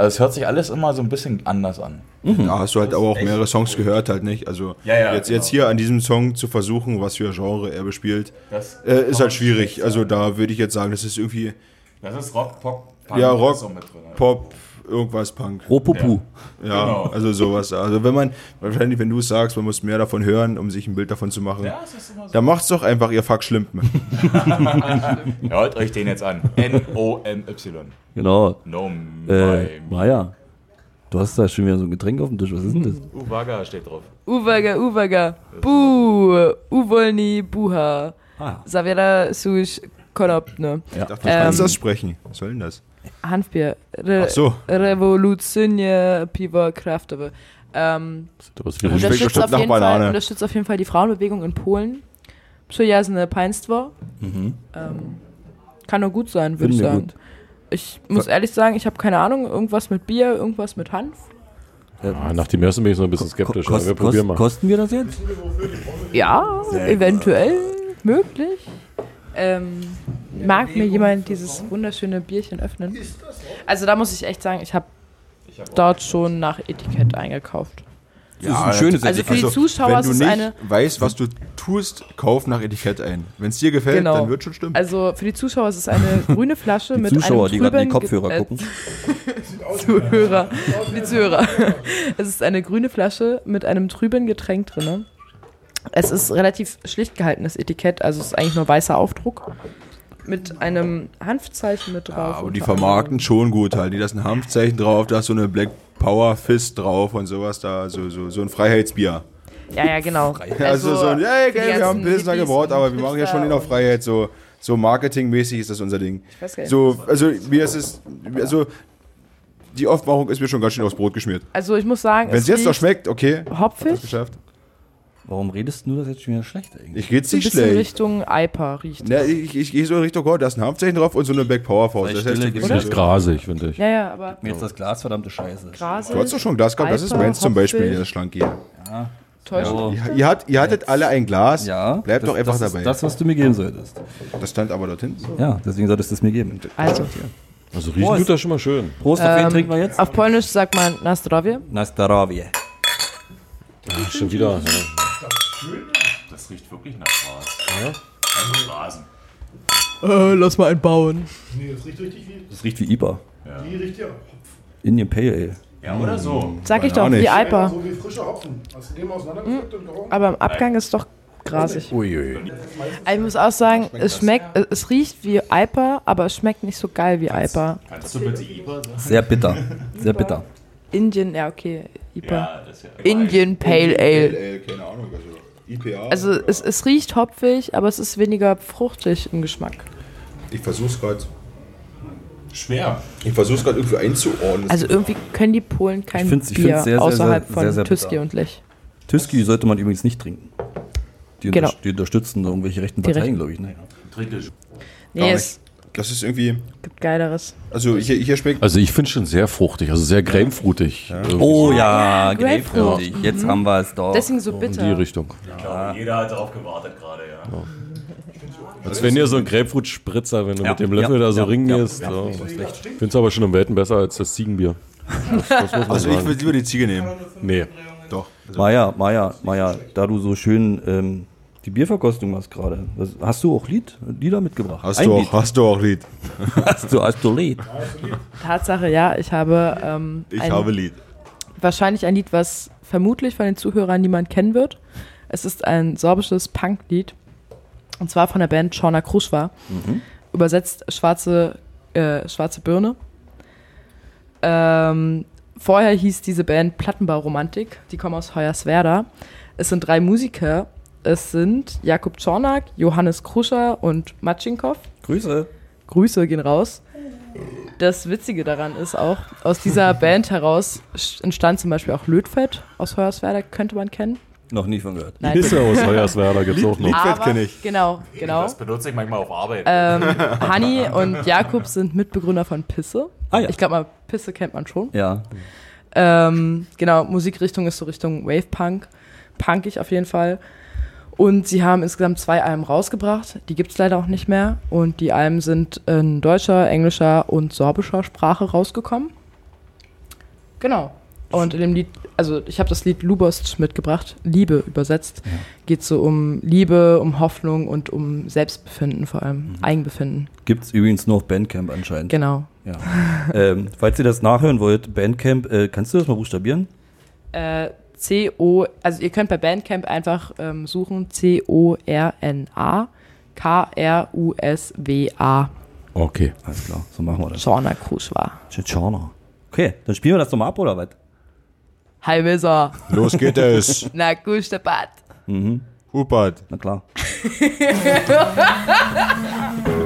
Also es hört sich alles immer so ein bisschen anders an. Ja, hast du halt aber auch mehrere Songs gehört, halt nicht. Also Ja, ja, jetzt, genau. jetzt hier an diesem Song zu versuchen, was für Genre er bespielt, Das äh, ist halt schwierig. Also da würde ich jetzt sagen, das ist irgendwie Das ist Rock, Pop, ja Rock, ist so mit drin. Pop, irgendwas Punk. Ropopu. Ja, Genau. also sowas. Also wenn man, wahrscheinlich, wenn du es sagst, man muss mehr davon hören, um sich ein Bild davon zu machen. Ja, es ist immer so. Dann macht's doch einfach, ihr Fuck Schlimpen. Hört euch den jetzt an. N-O-M-Y. Genau. No, Äh, my. Maja, du hast da schon wieder so ein Getränk auf dem Tisch. Was ist denn das? Uwaga steht drauf. Uwaga, uwaga. Bu, uwolni, buha. Ah. Zawiera suś konopne. Ich dachte, du Ähm, kannst das sprechen. Was soll denn das? Hanfbier. Re Ach so. Rewolucyjnie piwo kraftowe. Ähm, unterstützt, auf jeden. Fall, unterstützt auf jeden Fall die Frauenbewegung in Polen. Przyjazne państwo. Mhm. Ähm, kann nur gut sein, würde ich wir sagen. Ich muss ehrlich sagen, ich habe keine Ahnung, irgendwas mit Bier, irgendwas mit Hanf. Ah, nach dem ersten bin ich so ein bisschen skeptisch. aber Kost, wir kost, probieren mal. kosten wir das jetzt? Ja, eventuell möglich. Ähm, mag mir jemand dieses wunderschöne Bierchen öffnen? Also da muss ich echt sagen, ich habe dort schon nach Etikett eingekauft. Das ist ein schönes Also für die. Zuschauer wenn ist du es nicht eine. weißt, was du tust, kauf nach Etikett ein. Wenn es dir gefällt, Genau. dann wird schon stimmen. Also für die Zuschauer ist es eine grüne Flasche Die mit Zuschauer, einem die gerade in die trüben Kopfhörer Ge- äh, gucken. Zuhörer, die Zuhörer. Es ist eine grüne Flasche mit einem trüben Getränk drin. Es ist relativ schlicht gehaltenes Etikett, also es ist eigentlich nur weißer Aufdruck mit einem Hanfzeichen mit drauf. Ja, aber die vermarkten schon gut halt. Die lassen ein Hanfzeichen drauf, da ist so eine Black Power Fist drauf und sowas da, so, so, so ein Freiheitsbier. anderem. Ja, ja, genau. Also, so ein, hey, geil, wir haben Pilsner gebraut, und aber wir machen ja schon Hipster Freiheit so, so marketingmäßig ist das unser Ding. Ich weiß gar nicht. So, also mir ist es, also die Aufmachung ist mir schon ganz schön aufs Brot geschmiert. Also ich muss sagen, Wenn es jetzt noch schmeckt, okay, hopfig, geschafft. Warum redest du das jetzt schon wieder schlecht eigentlich? Ich geht's so ein nicht bisschen schlecht. Richtung IPA riecht. Ne, ich, ich gehe so in Richtung, oh, da ist ein Hanfzeichen drauf und so eine Black Power. Sei Das heißt, mir Das ist grasig, finde ich. Ja, ja, aber Mir jetzt das Glas, verdammte Scheiße. Grasig, du hast doch schon Glas gehabt, das ist meins zum Beispiel, hier, das schlanke hier. täuscht. Oh. Ihr, ihr, hat, ihr hattet alle ein Glas, Ja, bleibt doch einfach das dabei. Ist das, was du mir geben solltest. Das stand aber dorthin. Ja, deswegen solltest du es mir geben. Also, Also riechen tut das schon mal schön. Prost, auf wen ähm, trinken wir jetzt? auf Polnisch sagt man na zdrowie. Na Staravie. Ach, schon wieder. Ja. Das riecht wirklich nach Gras. Also Rasen. Äh, lass mal einen bauen. Nee, das riecht richtig wie, Das riecht wie IPA. wie riecht ja. Indian Pale Ale. Ja, oder so. Sag ich doch, wie nicht. IPA. So wie frische Hopfen. Hast du den mal auseinandergepflückt und gerochen? Aber im Abgang ist doch grasig. Uiui. Also ich muss auch sagen, es schmeckt, äh, es riecht wie IPA, aber es schmeckt nicht so geil wie IPA. Kannst du bitte IPA sagen? Sehr bitter. Sehr bitter. Indian, ja okay, IPA. Ja, das ist ja. Indian Pale Ale. keine Ahnung, also IPA. Also es, es riecht hopfig, aber es ist weniger fruchtig im Geschmack. ich versuch's gerade. Schwer. Ich versuch's gerade irgendwie einzuordnen. Also irgendwie können die Polen kein Ich find's- ich Bier find's sehr, außerhalb sehr, von sehr, sehr Tüski bitter. und Lech. Tüski sollte man übrigens nicht trinken. Die, Genau. unterst- die unterstützen irgendwelche rechten Die Parteien, glaube ich. Ne? Trinke. Nee, Gar es das ist irgendwie, gibt geileres. also hier, hier schmeckt, Also ich finde schon sehr fruchtig, also sehr grapefruitig. Irgendwie Oh ja, Grapefruit. Grapefruit. Jetzt haben wir es doch. Deswegen so In die bitter. Richtung. Ich glaube, jeder hat darauf gewartet gerade, ja. Als wenn ihr so ein Grapefruit-Spritzer, wenn du Ja, mit dem Löffel ja, da so ja, ringehst. ja, Ja, ja. Ich finde es aber schon um Welten besser als das Ziegenbier. Das, das also ich sagen. würde lieber die Ziege nehmen. Nee. Doch. Also, Maja, Maja, Maja, da du so schön ähm, die Bierverkostung machst gerade, was- hast du auch Lied, Lieder mitgebracht? hast, Ein du Lied. auch, hast du auch Lied? Hast du, hast du Lied? Tatsache, ja, ich habe, ähm, Ich ein, habe Lied. wahrscheinlich ein Lied, was vermutlich von den Zuhörern niemand kennen wird. Es ist ein sorbisches Punklied. Und zwar von der Band Chorna Kruschwa. Übersetzt schwarze, äh, schwarze Birne. Ähm, vorher hieß diese Band Plattenbau-Romantik. Die kommen aus Hoyerswerda. Es sind drei Musiker. Es sind Jakub Czornak, Johannes Kruscher und Matschinkow. Grüße. Grüße gehen raus. Das Witzige daran ist auch, aus dieser Band heraus entstand zum Beispiel auch Lötfett aus Hoyerswerda, könnte man kennen. Noch nie von gehört. Nein, Pisse aus Hoyerswerda gibt's auch noch. Liedfett kenne ich. Genau, genau. Das benutze ich manchmal auf Arbeit. Ähm, Hanni und Jakub sind Mitbegründer von Pisse. Ah ja. Ich glaube mal, Pisse kennt man schon. Ja. Ähm, genau, Musikrichtung ist so Richtung Wave Punk. Punkig auf jeden Fall. Und sie haben insgesamt zwei Alben rausgebracht. Die gibt es leider auch nicht mehr. Und die Alben sind in deutscher, englischer und sorbischer Sprache rausgekommen. Genau. Und in dem Lied, also ich habe das Lied Lubost mitgebracht, Liebe übersetzt. Geht so um Liebe, um Hoffnung und um Selbstbefinden vor allem, Eigenbefinden. Gibt's übrigens nur auf Bandcamp anscheinend. Genau. Ja. ähm, falls ihr das nachhören wollt, Bandcamp, äh, kannst du das mal buchstabieren? Äh, C-O, also ihr könnt bei Bandcamp einfach ähm, suchen, C-O-R-N-A, K-R-U-S-W-A, Okay. Alles klar, so machen wir das. Schorner Kruschwa. Tschetschener. Okay, dann spielen wir das doch mal ab, oder was? Hi, Wisser. Los geht es. Na, gut, der Bad. Hupert. Na klar.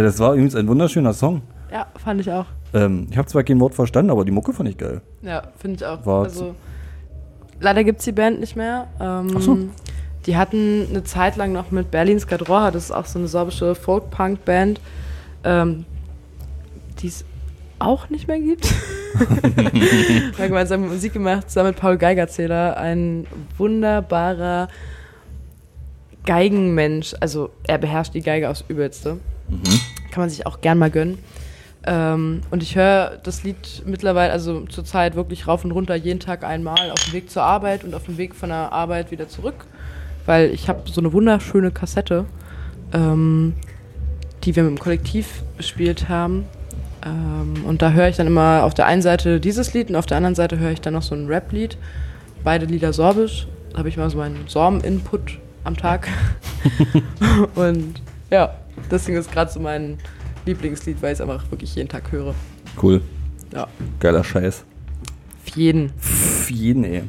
Äh, das war übrigens ein wunderschöner Song. Ja, fand ich auch. Ähm, ich habe zwar kein Wort verstanden, aber die Mucke fand ich geil. Ja, finde ich auch. War also, leider gibt es die Band nicht mehr. Ähm, Ach so. Die hatten eine Zeit lang noch mit Berlin Skadroha, das ist auch so eine sorbische Folk-Punk-Band, ähm, die es auch nicht mehr gibt. Wir haben gemeinsam Musik gemacht, zusammen mit Paul Geigerzähler, ein wunderbarer Geigenmensch. Also er beherrscht die Geige aufs Übelste. Kann man sich auch gern mal gönnen. Ähm, und ich höre das Lied mittlerweile, also zurzeit wirklich rauf und runter, jeden Tag einmal auf dem Weg zur Arbeit und auf dem Weg von der Arbeit wieder zurück. Weil ich habe so eine wunderschöne Kassette, ähm, die wir mit dem Kollektiv bespielt haben. Ähm, und da höre ich dann immer auf der einen Seite dieses Lied und auf der anderen Seite höre ich dann noch so ein Rap-Lied. Beide Lieder sorbisch. Da habe ich mal so meinen Sorm-Input am Tag. und ja, deswegen ist gerade so mein Lieblingslied, weil ich es einfach wirklich jeden Tag höre. Cool. Ja. Geiler Scheiß. Für jeden. Für jeden, ey.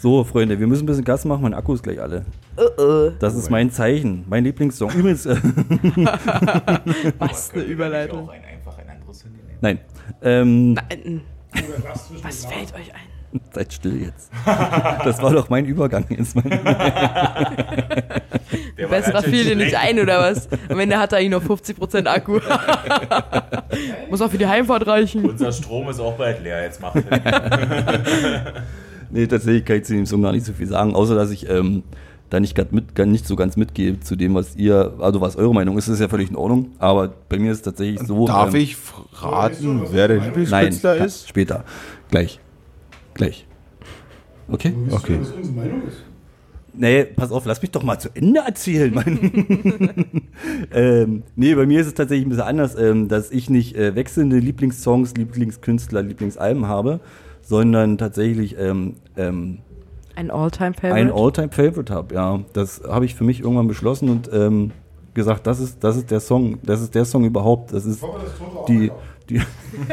So, Freunde, wir müssen ein bisschen Gas machen, mein Akku ist gleich alle. Das ist mein Zeichen, mein Lieblingssong. Übrigens, äh, Was eine Überleitung. Ein, einfach ein anderes Handy nehmen. nein. Ähm, Nein. Was fällt euch ein? seid still jetzt. Das war doch mein Übergang ins mein Besserer natürlich fiel dir nicht ein, oder was? Am Ende hat er eigentlich noch 50% Akku. Muss auch für die Heimfahrt reichen. Unser Strom ist auch bald leer. Jetzt macht Nee, tatsächlich kann ich zu dem Song gar nicht so viel sagen, außer dass ich ähm, da nicht, mit, nicht so ganz mitgehe zu dem, was ihr, also was eure Meinung ist, ist ja völlig in Ordnung. Aber bei mir ist es tatsächlich so. Darf ähm, ich raten, wer der Lieblingskünstler ist? später. Gleich. Gleich. Okay? Okay. Was unsere Meinung ist. Nee, pass auf, lass mich doch mal zu Ende erzählen, Mann. ähm, nee, bei mir ist es tatsächlich ein bisschen anders, ähm, dass ich nicht äh, wechselnde Lieblingssongs, Lieblingskünstler, Lieblingsalben habe, sondern tatsächlich ähm, ähm, Ein All-Time-Favorite. ein All-Time-Favorite habe. Ja, das habe ich für mich irgendwann beschlossen und ähm, gesagt, das ist, das ist der Song, das ist der Song überhaupt. Das ist auch die, die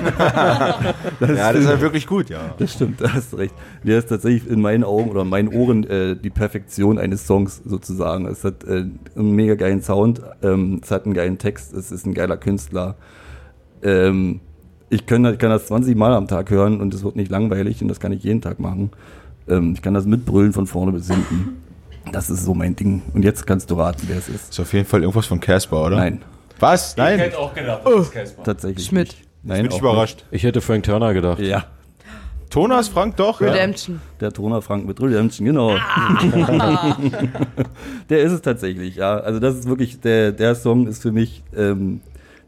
Ja, das ist halt wirklich gut, ja. Das stimmt, da hast du recht. Der ist tatsächlich in meinen Augen oder in meinen Ohren äh, die Perfektion eines Songs sozusagen. Es hat äh, einen mega geilen Sound, ähm, es hat einen geilen Text, es ist ein geiler Künstler. Ähm, ich kann, ich kann das 20 Mal am Tag hören und es wird nicht langweilig und das kann ich jeden Tag machen. Ähm, ich kann das mitbrüllen von vorne bis hinten. Das ist so mein Ding. Und jetzt kannst du raten, wer es ist. Ist auf jeden Fall irgendwas von Casper, oder? Nein, Was? Ich Nein? hätte auch gedacht, das ist Casper. tatsächlich. Schmidt. Nicht. Nein, Bin ich überrascht. Ich hätte Frank Turner gedacht. Nicht. Ja, Thomas Frank doch? Ja. Redemption. der Toner Frank mit Redemption, genau. der ist es tatsächlich, ja. Also das ist wirklich, der, der Song ist für mich, ähm,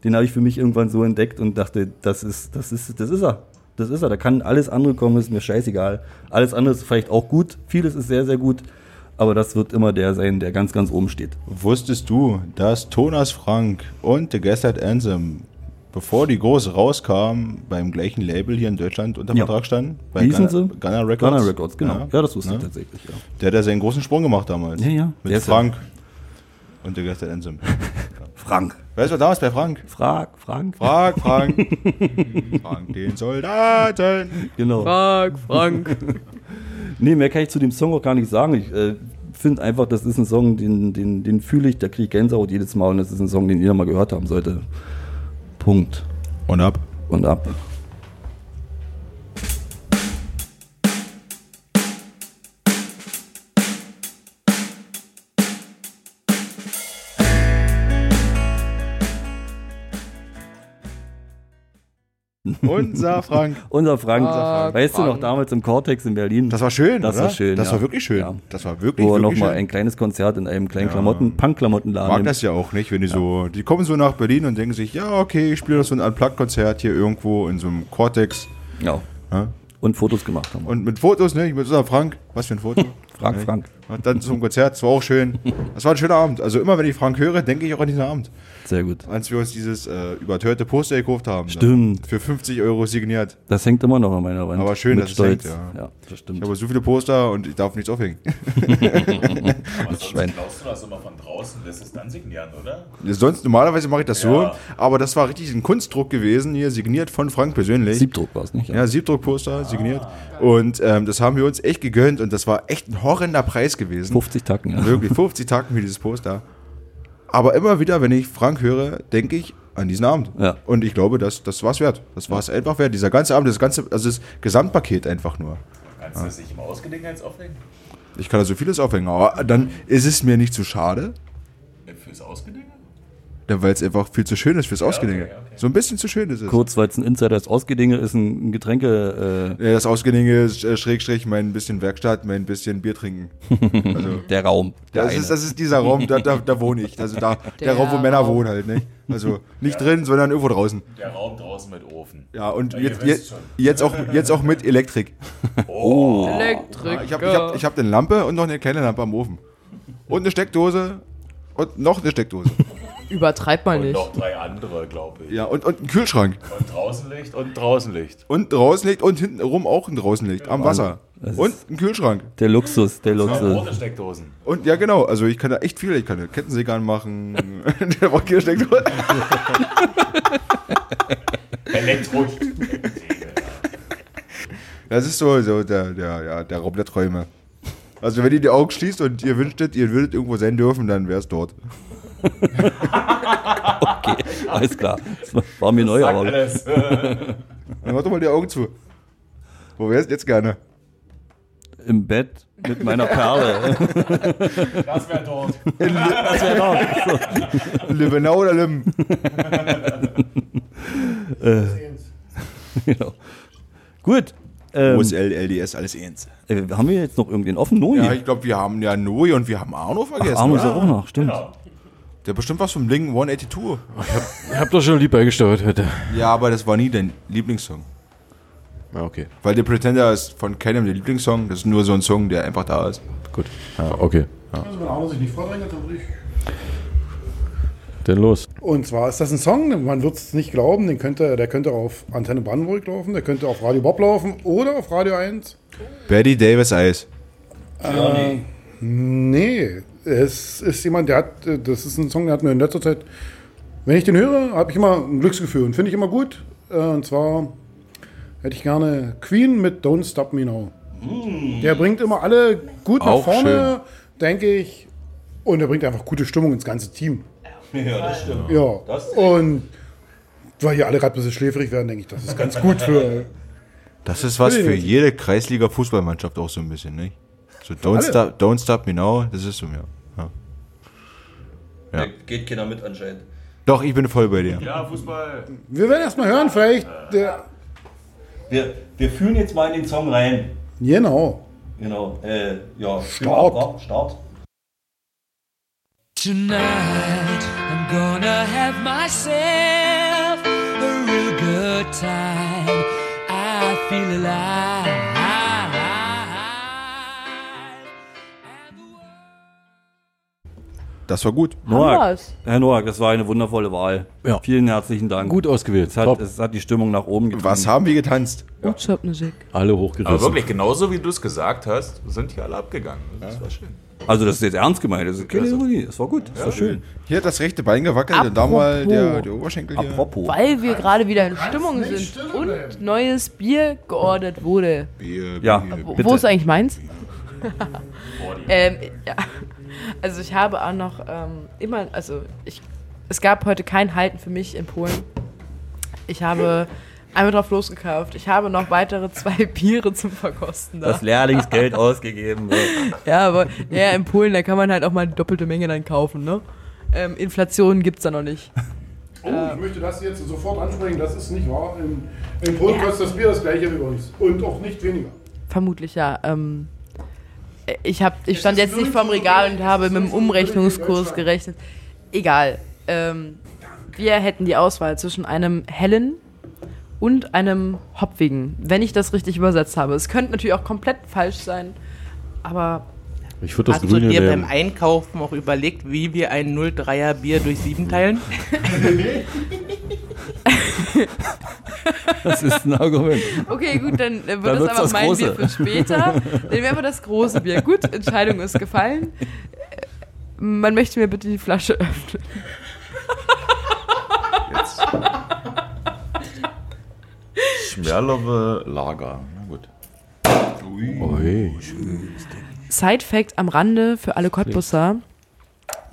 den habe ich für mich irgendwann so entdeckt und dachte, das ist, das ist, das ist er. Das ist er. Da kann alles andere kommen, ist mir scheißegal. Alles andere ist vielleicht auch gut. Vieles ist sehr, sehr gut. Aber das wird immer der sein, der ganz, ganz oben steht. Wusstest du, dass Thomas Frank und The Gaslight Anthem, bevor die groß rauskam, beim gleichen Label hier in Deutschland unter Ja. Vertrag standen? Bei Wie hießen Gunner- sie? Gunner Records. Gunner Records, genau. Ja, Ja, das wusste Ja. ich tatsächlich, ja. Der hat ja seinen großen Sprung gemacht damals. Ja, ja. Mit Der ist ja- Frank und The Gaslight Anthem. Frank. Weißt du, was damals bei Frank? Frag, Frank. Frank, Frank. Frank den Soldaten. Genau. Frank, Frank. Nee, mehr kann ich zu dem Song auch gar nicht sagen. Ich äh, finde einfach, das ist ein Song, den, den, den fühle ich, da kriege ich Gänsehaut jedes Mal und das ist ein Song, den jeder mal gehört haben sollte. Punkt. Und ab. Und ab. Unser Frank. Unser Frank. Ah, weißt du noch, Frank. damals im Cortex in Berlin? Das war schön, Das oder? war schön, Das ja. war wirklich schön. Ja. Das war wirklich, wo nochmal ein kleines Konzert in einem kleinen Ja. Klamotten, Punk-Klamottenladen. mag das ja auch nicht, wenn die so, die kommen so nach Berlin und denken sich, ja, okay, ich spiele noch so ein Unplugged-Konzert hier irgendwo in so einem Cortex. Ja. Und Fotos gemacht haben. Und mit Fotos, ne? Ich mit unserem Frank. Was für ein Foto? Frank, Ne? Frank. Und dann zum Konzert, das war auch schön. Das war ein schöner Abend. Also immer, wenn ich Frank höre, denke ich auch an diesen Abend. Sehr gut. Als wir uns dieses äh, überteuerte Poster gekauft haben. Stimmt. Für 50 Euro signiert. Das hängt immer noch an meiner Wand. Aber schön, dass es Stolz. hängt, ja. ja, das Ich stimmt. habe so viele Poster und ich darf nichts aufhängen. Aber sonst Schwein. klaust du das immer von draußen, lässt es dann signieren, oder? Sonst, normalerweise mache ich das so. Ja. Aber das war richtig ein Kunstdruck gewesen, hier signiert von Frank persönlich. Siebdruck war es nicht. Ja, Siebdruckposter signiert. Und ähm, das haben wir uns echt gegönnt und das war echt ein horrender Preis gewesen. 50 Tacken, ja. Wirklich, 50 Tacken für dieses Poster. Aber immer wieder, wenn ich Frank höre, denke ich an diesen Abend. Ja. Und ich glaube, das, das war es wert. Das war es einfach wert. Dieser ganze Abend, das ganze, also das Gesamtpaket einfach nur. Kannst du das nicht im Ausgelegenheits auflegen? Ich kann da so vieles aufhängen, aber dann ist es mir nicht zu schade, Äh, Fürs Ausgelegen? Denn weil es einfach viel zu schön ist fürs Ausgedinge. okay, okay. So ein bisschen zu schön ist es. Kurz, weil es ein Insider ist. Ausgedinge ist ein, ein Getränke, Ja, das Ausgedinge ist äh, Schrägstrich mein bisschen Werkstatt, mein bisschen Bier trinken. Also, äh, der Raum. Der das, eine. ist, das ist dieser Raum, da, da, da wohne ich. Also da, der, Der Raum, wo Männer Raum. wohnen halt, nicht? Also nicht drin, sondern irgendwo draußen. Der Raum draußen mit Ofen. Ja, und Ja, jetzt, jetzt, jetzt, auch, jetzt auch mit Elektrik. Oh. Elektrik. Ich habe ich hab, ich hab eine Lampe und noch eine kleine Lampe am Ofen. Und eine Steckdose und noch eine Steckdose. Übertreib mal Und nicht. noch drei andere, glaube ich. Ja, und, und einen Kühlschrank. Und draußen Licht und draußen Licht. Und draußen liegt und hinten rum auch ein draußen liegt. Am Wasser. Das Und ein Kühlschrank. der Luxus, der Luxus. Steckdosen. Und ja, genau. Also ich kann da echt viel. Ich kann eine Kettensäge anmachen. Der Steckdose. Elektro. Das ist so, so der, der, ja, der Raum der Träume. Also wenn ihr die Augen schließt und ihr wünschtet, ihr würdet irgendwo sein dürfen, dann wäre es dort. Okay, alles klar. Das war mir neu, aber Alles. Dann mach doch mal die Augen zu. Wo wärst du jetzt gerne? im Bett mit meiner Perle. Das wäre dort. Das wäre doch. Libenau oder Lim? genau. Gut. Ähm, OSL, LDS, alles eins. äh, haben wir jetzt noch irgendwen offen? Nui. Ja, ich glaube, wir haben ja Noi und wir haben Arno vergessen. Ach, Arno ist ja auch noch, stimmt. Genau. Der hat bestimmt was vom Blink 182. Ich hab doch schon lieb beigesteuert heute. Ja, aber das war nie dein Lieblingssong. Ja, okay. Weil der Pretender ist von keinem der Lieblingssong. Das ist nur so ein Song, der einfach da ist. Gut. Ja, okay. Also wenn Arno sich nicht vordrängt, dann würde ich. Denn los. Und zwar ist das ein Song, man wird es nicht glauben, den könnte, der könnte auf Antenne Brandenburg laufen, der könnte auf Radio Bob laufen oder auf Radio 1. Betty Davis Eyes. Äh, nee, es ist jemand, der hat, das ist ein Song, der hat mir in letzter Zeit, wenn ich den höre, habe ich immer ein Glücksgefühl und finde ich immer gut. Äh, Und zwar hätte ich gerne Queen mit Don't Stop Me Now. Der bringt immer alle gut nach Auch vorne, denke ich, und er bringt einfach gute Stimmung ins ganze Team. Ja, das stimmt. Ja, und weil hier alle gerade ein bisschen schläfrig werden, denke ich, das ist ganz gut für. Das ist was für jede Kreisliga-Fußballmannschaft auch so ein bisschen, nicht? So Don't stop, don't stop Me Now, das ist so, ja. ja. Ja. Geht keiner mit anscheinend. Doch, ich bin voll bei dir. Ja, Fußball. Wir werden erst mal hören, vielleicht. Der, Wir, wir führen jetzt mal in den Song rein. genau. Genau. Äh, ja. Start. Start. Tonight I'm gonna have myself a real good time. I feel alive. Das war gut. Noak, Hammer's. Herr Noak, das war eine wundervolle Wahl. Ja. Vielen herzlichen Dank. Gut ausgewählt. Es hat, es hat die Stimmung nach oben getrieben. Was haben wir getanzt? Musik. Alle hochgerissen. Aber wirklich, genauso wie du es gesagt hast, sind hier alle abgegangen. Das war schön. Also das ist jetzt ernst gemeint. Das ist keine Ironie. Das war gut. Das war schön. Hier hat das rechte Bein gewackelt und da mal Apropos. der, der Oberschenkel hier. Apropos. Weil wir gerade wieder in Stimmung sind und neues Bier geordert wurde. Bier, Ja. Bier, Wo, Bitte. wo ist eigentlich meins? ähm, ja. Also ich habe auch noch ähm, immer, also ich, es gab heute kein Halten für mich in Polen. Ich habe einmal drauf losgekauft. Ich habe noch weitere zwei Biere zum Verkosten da. Das Lehrlingsgeld ausgegeben. Ja, aber ja, in Polen, da kann man halt auch mal die doppelte Menge dann kaufen, ne? Ähm, Inflation gibt's da noch nicht. Oh, ich möchte das jetzt sofort ansprechen, das ist nicht wahr. In, in Polen kostet das Bier das gleiche wie bei uns. Und auch nicht weniger. Vermutlich ja. Ähm, ich, hab, ich stand jetzt nicht vorm Regal und habe mit dem Umrechnungskurs gerechnet. Egal. Ähm, wir hätten die Auswahl zwischen einem hellen und einem hopfigen, wenn ich das richtig übersetzt habe. Es könnte natürlich auch komplett falsch sein, aber Ich würde das Hast du dir beim nehmen. Einkaufen auch überlegt, wie wir ein 03er Bier durch sieben teilen? Das ist ein Argument. okay, gut, dann äh, Dann wird das wird's aber das mein Große. Bier für später. Dann wäre das große Bier. Gut, Entscheidung ist gefallen. Äh, Man möchte mir bitte die Flasche öffnen. Schmerlowe Lager. Na gut. Ui. Side-Fact am Rande für alle Cottbusser.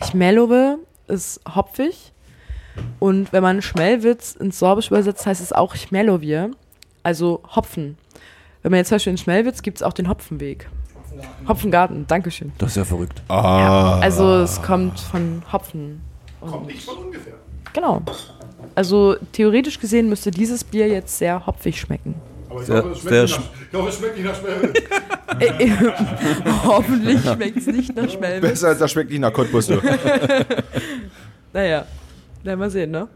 Schmelowe ist hopfig. Und wenn man Schmellwitz ins Sorbisch übersetzt, heißt es auch Schmellowier, also Hopfen. Wenn man jetzt zum Beispiel in Schmellwitz gibt es auch den Hopfenweg. Hopfengarten, Dankeschön. Das ist ja verrückt. Ah. Also es kommt von Hopfen. Kommt nicht von ungefähr. Genau. Also theoretisch gesehen müsste dieses Bier jetzt sehr hopfig schmecken. Aber ich Sehr- hoffe, es sehr schmeckt, nicht nach, ich hoffe, es schmeckt nicht nach Schmel. Äh, äh, Hoffentlich schmeckt es nicht nach Schmellwitz. Besser als das schmeckt nicht nach Cottbus. Naja, werden wir sehen, ne?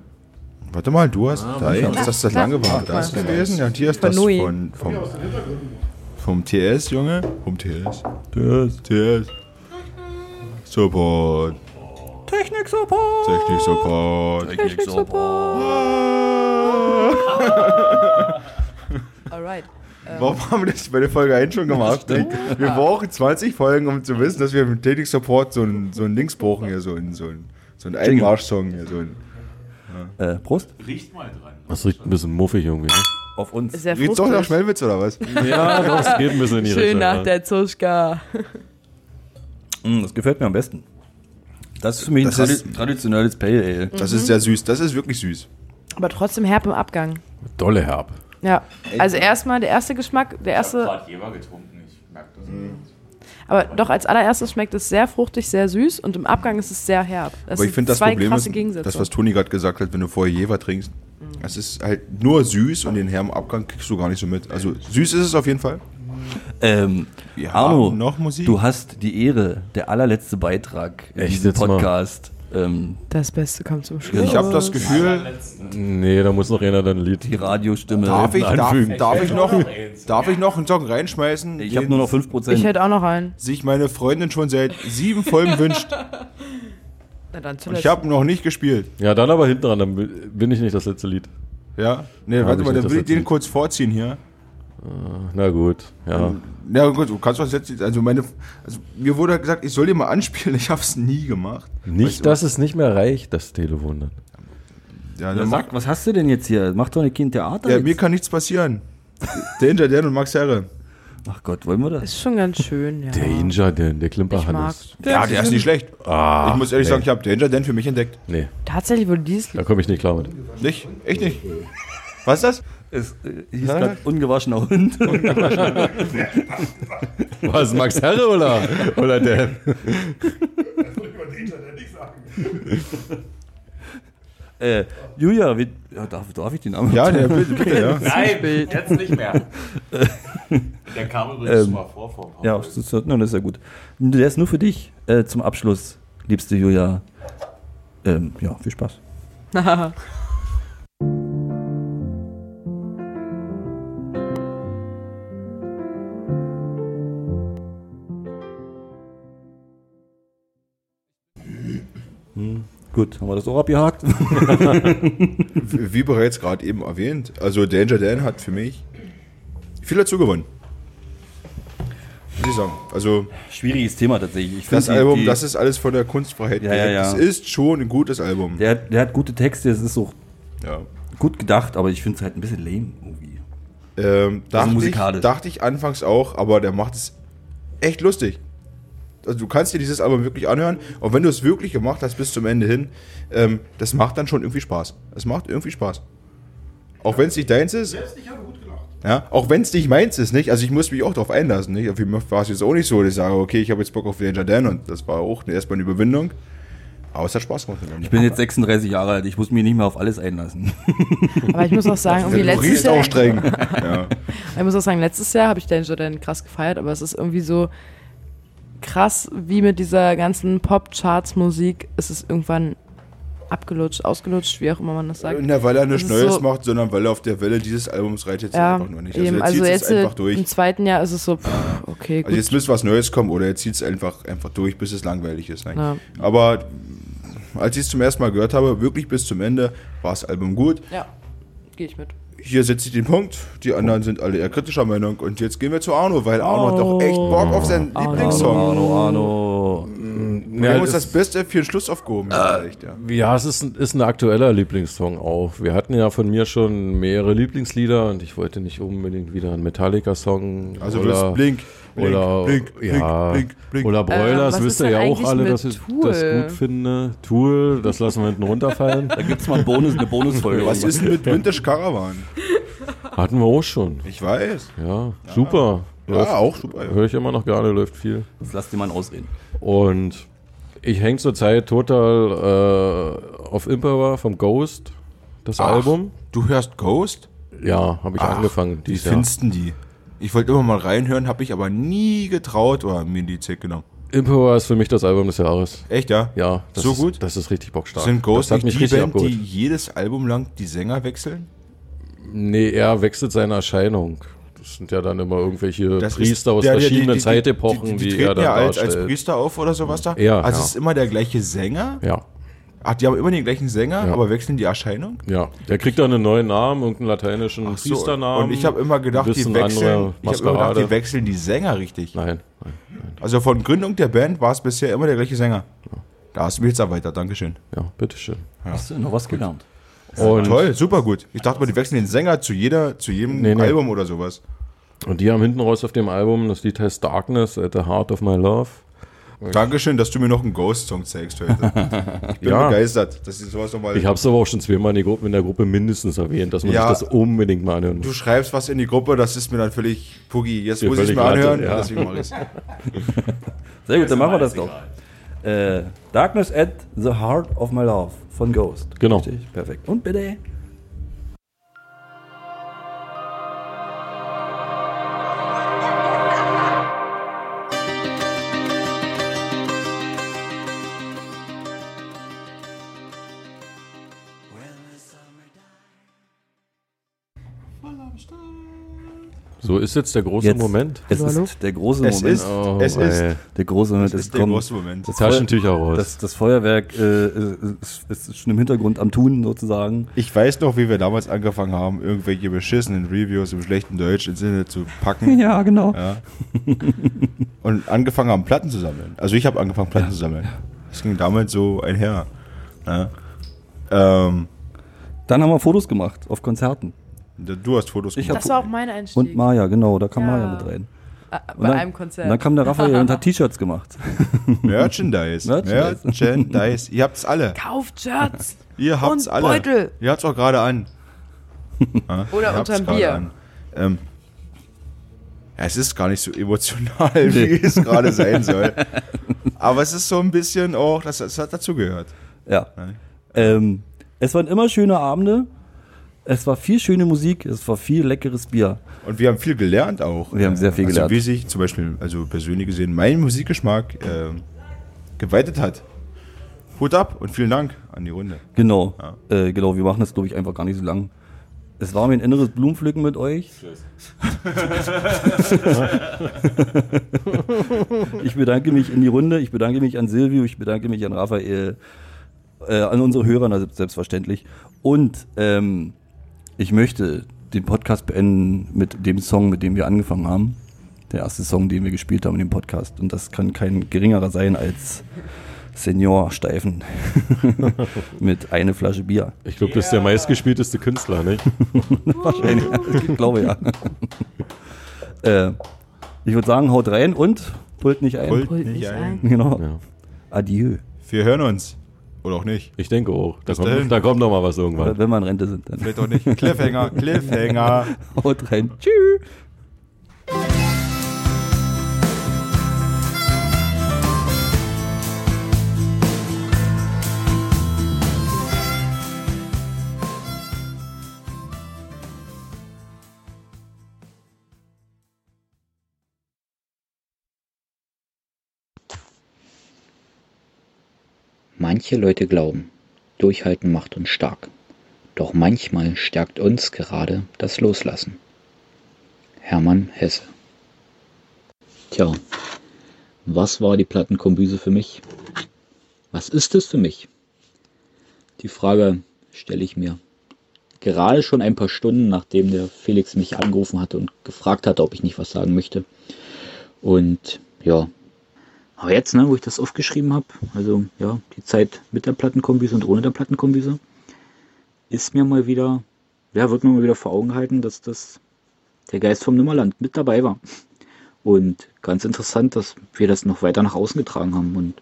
Warte mal, du hast da, ist das das klar. lange war das gewesen? Ja, hier ist Von das von, vom, vom TS, Junge. Vom TS. Das TS. Support. Technik-Support. Technik-Support. Alright. Warum haben wir das bei der Folge 1 schon gemacht? Wir brauchen 20 Folgen, um zu wissen, dass wir mit Technik-Support so einen so einen Links brauchen, hier so einen, so einen, so einen Einmarsch-Song. Hier, so einen, Äh, Prost. Riecht mal dran. Das riecht ein bisschen muffig irgendwie. Ne? Auf uns. Sehr Riecht's doch nach. Schmelwitz oder was? Ja, doch, es geht ein bisschen in die Schön Richtung. nach ja. der Zuschka. Mm, Das gefällt mir am besten. Das ist für mich Das ein tradi ist- traditionelles Pale Ale. Das ist sehr süß. Das ist wirklich süß. Aber trotzdem herb im Abgang. Dolle herb. Ja. Also erstmal der erste Geschmack, der Ich erste, habe gerade Jever getrunken. Ich merke das. Aber doch als allererstes schmeckt es sehr fruchtig, sehr süß und im Abgang ist es sehr herb. Das Aber ich sind finde, das zwei Problem ist, Gegensätze. das, was Toni gerade gesagt hat, wenn du vorher Jever trinkst, es ist halt nur süß und den herben Abgang kriegst du gar nicht so mit. Also süß ist es auf jeden Fall. Ähm, Wir Arno, haben noch Musik. du hast die Ehre, der allerletzte Beitrag in Echt diesem jetzt mal? Ähm, das Beste kommt zum Schluss. Ich habe das Gefühl, Nee, da muss noch einer dann Lied. die Radiostimme. darf ich, darf, darf ich noch, darf ich noch einen Song reinschmeißen, Ich habe nur noch 5%. Ich hätte auch noch einen. sich meine Freundin schon seit sieben Folgen wünscht. Na dann zuletzt. ich habe noch nicht gespielt. Ja, dann aber hinten dran, dann bin ich nicht das letzte Lied. Ja? Nee, Hab warte ich mal, dann will ich den Lied. kurz vorziehen hier. Na gut, ja. Ja gut, du kannst was jetzt, also meine, also mir wurde gesagt, ich soll den mal anspielen, ich habe es nie gemacht. Nicht, dass es nicht mehr reicht, das Telefon dann. Ja, Ja, dann sag, was hast du denn jetzt hier? Mach doch nicht kein Theater. ja jetzt. mir kann nichts passieren. Danger Dan und Max Herre. Ach Gott, wollen wir das? Ist schon ganz schön, ja. Danger, der, der ich Klimperhannes. mag's. Ja, der ist nicht schlecht. Ah, ich muss ehrlich nee. sagen, ich habe Danger Dan für mich entdeckt. Nee, Tatsächlich wurde dieses da komme ich nicht klar mit. Nicht? Echt nicht? Was ist das? Es äh, hieß gerade ungewaschener Hund. Was, Max Herre oder, oder der? äh, Julia, wie, ja, darf, darf ich den Namen? Ja, der bitte, bitte, ja. Nein, jetzt nicht mehr. Der kam übrigens schon mal vor paar Ja, das ist, das ist ja gut. Der ist nur für dich äh, zum Abschluss, liebste Julia. Ähm, ja, viel Spaß. Gut, haben wir das auch abgehakt? Wie bereits gerade eben erwähnt, also Danger Dan hat für mich viel dazu gewonnen. Muss ich sagen. Also Schwieriges Thema tatsächlich. Ich das die- Album, die, das ist alles von der Kunstfreiheit. Ja, ja, ja. Es ist schon ein gutes Album. der, der hat gute Texte, es ist auch Ja. gut gedacht, aber ich finde es halt ein bisschen lame irgendwie. Ähm, dachte, musikalisch. ich, dachte ich anfangs auch, aber der macht es echt lustig. Also du kannst dir dieses Album wirklich anhören und wenn du es wirklich gemacht hast bis zum Ende hin, ähm, das macht dann schon irgendwie Spaß. Es macht irgendwie Spaß. Auch wenn es nicht deins ist. Selbst ich habe gut gelacht. Ja, auch wenn es nicht meins ist, nicht? Also ich muss mich auch darauf einlassen, nicht? Für mich war es jetzt auch nicht so, dass ich sage, okay, ich habe jetzt Bock auf Danger Dan und das war auch erstmal eine Überwindung. Aber es hat Spaß gemacht. Ich bin jetzt 36 Jahre alt, ich muss mich nicht mehr auf alles einlassen. Aber ich muss auch sagen, irgendwie letztes Jahr. auch streng. ja. Ich muss auch sagen, letztes Jahr habe ich Danger Dan krass gefeiert, aber es ist irgendwie so krass, wie mit dieser ganzen Pop-Charts-Musik ist es irgendwann abgelutscht, ausgelutscht, wie auch immer man das sagt. Na, weil er nichts Neues so- macht, sondern weil er auf der Welle dieses Albums reitet, Ja, einfach nur nicht. eben, er also jetzt es einfach äh, durch. im zweiten Jahr ist es so, pff, okay, gut. Also jetzt müsste was Neues kommen oder er zieht es einfach, einfach durch, bis es langweilig ist. eigentlich. Ja. Aber als ich es zum ersten Mal gehört habe, wirklich bis zum Ende, war das Album gut. ja, gehe ich mit. Hier setze ich den Punkt. Die anderen sind alle eher kritischer Meinung. Und jetzt gehen wir zu Arno, weil Arno hat doch echt Bock auf seinen Arno. Lieblingssong. Arno, Arno. Wir haben uns das Beste für den Schluss aufgehoben. ja, echt, ja. Ja, es ist, ein- ist ein aktueller Lieblingssong auch. Wir hatten ja von mir schon mehrere Lieblingslieder und ich wollte nicht unbedingt wieder einen Metallica-Song. Also du willst Blink, Blink, oder, Blink, Blink, ja, Blink, Blink. Oder Broilers, was wisst ihr ja auch alle, dass ich Tool? das gut finde. Tool, das lassen wir hinten runterfallen. Da gibt es mal einen Bonus, eine Bonusfolge. Was ist denn mit Vintage Caravan? Hatten wir auch schon. Ich weiß. Ja, super. Ja, auch super. Ja. Höre ich immer noch gerne, läuft viel. Jetzt lass dir mal ausreden. Und ich hänge zurzeit total äh, auf Emperor vom Ghost, das Ach, Album. Du hörst Ghost? Ja, habe ich Ach, angefangen. Wie findest du die? Ich wollte immer mal reinhören, habe ich aber nie getraut oder mir die Zeit genommen. Emperor ist für mich das Album des Jahres. Echt, ja? Ja, das So ist, gut? Das ist richtig bockstark. Sind Ghost das hat mich die richtig Band, die abgeholt. jedes Album lang die Sänger wechseln? Nee, er wechselt seine Erscheinung. Das sind ja dann immer irgendwelche Das Priester aus der- verschiedenen die- die- Zeitepochen, die, die, die, er treten ja als, als. Priester auf oder sowas da? Ja, Also ja. es ist immer der gleiche Sänger? ja, Ach, die haben immer den gleichen Sänger, Ja. aber wechseln die Erscheinung? ja. Der kriegt dann einen neuen Namen, irgendeinen lateinischen Ach so, Priesternamen. Und ich habe immer gedacht, die wechseln, ich hab immer gedacht, die wechseln die Sänger richtig. Nein, nein. Also von Gründung der Band war es bisher immer der gleiche Sänger. Da hast du mich jetzt erweitert, Dankeschön. Ja, bitteschön. Hast du noch was gelernt? Und, Toll, super gut. Ich dachte mal, die wechseln den Sänger zu jeder, zu jedem Nee, nee. Album oder sowas. und die haben hinten raus auf dem Album, das Lied heißt Darkness at the Heart of My Love. Dankeschön, dass du mir noch einen Ghost-Song zeigst heute. Ich bin Ja. begeistert, dass ich sowas nochmal. Ich habe es aber auch schon zweimal in, die Gruppe, in der Gruppe mindestens erwähnt, dass man Ja. sich das unbedingt mal anhören Du muss. schreibst was in die Gruppe, das ist mir dann völlig Puggi. Jetzt Dir muss ich es mir anhören, ja. deswegen mache ich. Sehr gut, dann machen wir das doch. Äh, Darkness at the Heart of My Love von Ghost. Genau. Richtig, perfekt. Und bitte. So ist jetzt der große Jetzt. Moment. Es ist der große Es Moment. ist, Oh, es ist, der große Moment es ist der große Moment. Das, Taschentücher raus. das, das Feuerwerk äh, ist, ist schon im Hintergrund am Tun sozusagen. Ich weiß noch, wie wir damals angefangen haben, irgendwelche beschissenen Reviews im schlechten Deutsch ins Internet zu packen. Ja, genau. Ja. Und angefangen haben, Platten zu sammeln. Also ich habe angefangen, Platten zu sammeln. Das ging damals so einher. Ja. Ähm, Dann haben wir Fotos gemacht auf Konzerten. Du hast Fotos Ich gemacht. Das war auch mein Einstieg. Und Maja, genau, da kam Ja. Maja mit rein. Und bei dann, einem Und Konzert. dann kam der Raphael und hat T-Shirts gemacht. Merchandise. Merchandise. Merchandise. Ihr habt's alle. Kauft Shirts Ihr habt's und alle. Beutel. Ihr habt's auch gerade an. Ja, Oder unterm Bier. an. Ähm, ja, es ist gar nicht so emotional, wie es gerade sein soll. Aber es ist so ein bisschen auch, das, das hat dazugehört. Ja. Ähm, es waren immer schöne Abende. Es war viel schöne Musik. Es war viel leckeres Bier. Und wir haben viel gelernt auch. Wir haben sehr viel also gelernt. Wie sich zum Beispiel, also persönlich gesehen, mein Musikgeschmack ähm, geweitet hat. Hut ab und vielen Dank an die Runde. Genau. Äh, genau, wir machen das, glaube ich, einfach gar nicht so lang. Es war mir ein inneres Blumenpflücken mit euch. ich bedanke mich in die Runde. Ich bedanke mich an Silvio. Ich bedanke mich an Raphael. Äh, an unsere Hörer selbstverständlich. Und ähm, ich möchte den Podcast beenden mit dem Song, mit dem wir angefangen haben. Der erste Song, den wir gespielt haben in dem Podcast. Und das kann kein geringerer sein als Senior Steifen mit eine Flasche Bier. Ich glaube, das ist der meistgespielteste Künstler, nicht? Wahrscheinlich. Ich glaube ja. äh, ich würde sagen, haut rein und pullt nicht ein. Holt Holt nicht nicht ein. ein. Genau. Ja. Adieu. Wir hören uns. Oder auch nicht. Ich denke auch. Da Bis dahin. kommt, da kommt noch mal was irgendwann. Oder wenn wir in Rente sind, dann Vielleicht auch nicht. Cliffhanger, Cliffhanger. haut rein. Tschüss. Manche Leute glauben, Durchhalten macht uns stark. Doch manchmal stärkt uns gerade das Loslassen. Hermann Hesse. Tja, was war die Plattenkombüse für mich? Was ist es für mich? Die Frage stelle ich mir gerade schon ein paar Stunden, nachdem der Felix mich angerufen hatte und gefragt hatte, ob ich nicht was sagen möchte. Und ja, Aber jetzt, ne, wo ich das aufgeschrieben habe, also ja, die Zeit mit der Plattenkombise und ohne der Plattenkombise, ist mir mal wieder, ja, wird mir mal wieder vor Augen halten, dass das der Geist vom Nimmerland mit dabei war. Und ganz interessant, dass wir das noch weiter nach außen getragen haben. Und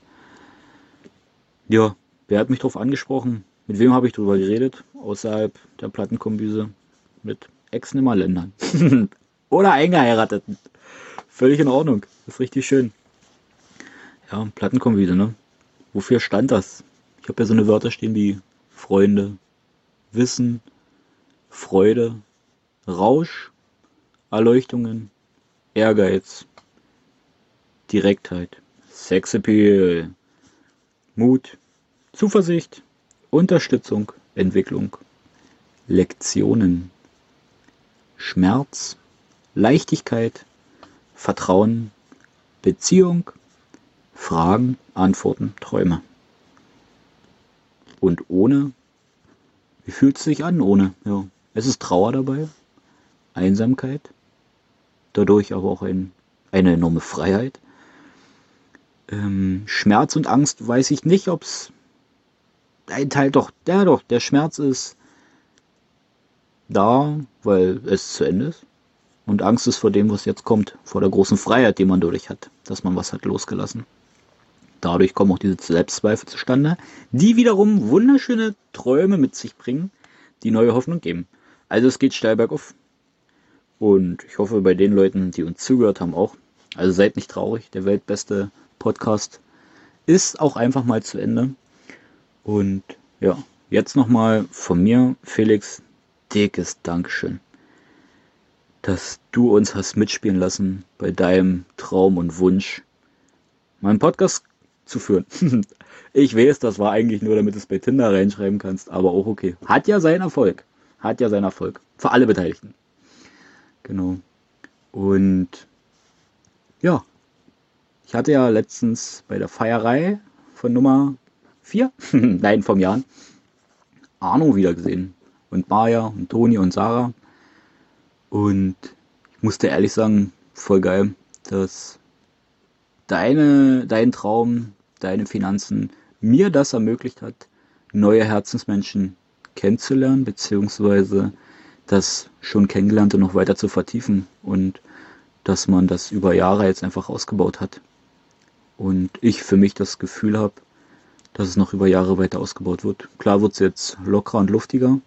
ja, wer hat mich darauf angesprochen? Mit wem habe ich darüber geredet? Außerhalb der Plattenkombise mit Ex-Nimmerländern. Oder Eingeheirateten. Völlig in Ordnung. Das ist richtig schön. Ja, Plattenkombise, ne? Wofür stand das? Ich habe ja so eine Wörter stehen wie Freunde, Wissen, Freude, Rausch, Erleuchtungen, Ehrgeiz, Direktheit, Sexappeal, Mut, Zuversicht, Unterstützung, Entwicklung, Lektionen, Schmerz, Leichtigkeit, Vertrauen, Beziehung, Fragen, Antworten, Träume. Und ohne, wie fühlt es sich an ohne? Ja, es ist Trauer dabei, Einsamkeit, dadurch aber auch ein, eine enorme Freiheit. Ähm, Schmerz und Angst weiß ich nicht, ob es ein Teil doch, der doch, der Schmerz ist da, weil es zu Ende ist. Und Angst ist vor dem, was jetzt kommt, vor der großen Freiheit, die man dadurch hat, dass man was hat losgelassen. Dadurch kommen auch diese Selbstzweifel zustande, die wiederum wunderschöne Träume mit sich bringen, die neue Hoffnung geben. Also es geht steil bergauf. Und ich hoffe bei den Leuten, die uns zugehört haben, auch. Also seid nicht traurig, der weltbeste Podcast ist auch einfach mal zu Ende. Und ja, jetzt nochmal von mir, Felix, dickes Dankeschön, dass du uns hast mitspielen lassen bei deinem Traum und Wunsch, meinen Podcast zu führen. ich weiß, das war eigentlich nur, damit du es bei Tinder reinschreiben kannst, aber auch okay. Hat ja seinen Erfolg. Hat ja seinen Erfolg. Für alle Beteiligten. Genau. Und ja, ich hatte ja letztens bei der Feierei von Nummer 4, nein, vom Jahr, Arno wieder gesehen. Und Maja und Toni und Sarah. Und ich musste ehrlich sagen, voll geil, dass deine, dein Traum, deine Finanzen mir das ermöglicht hat, neue Herzensmenschen kennenzulernen, beziehungsweise das schon kennengelernte noch weiter zu vertiefen und dass man das über Jahre jetzt einfach ausgebaut hat. Und ich für mich das Gefühl habe, dass es noch über Jahre weiter ausgebaut wird. Klar wird es jetzt lockerer und luftiger,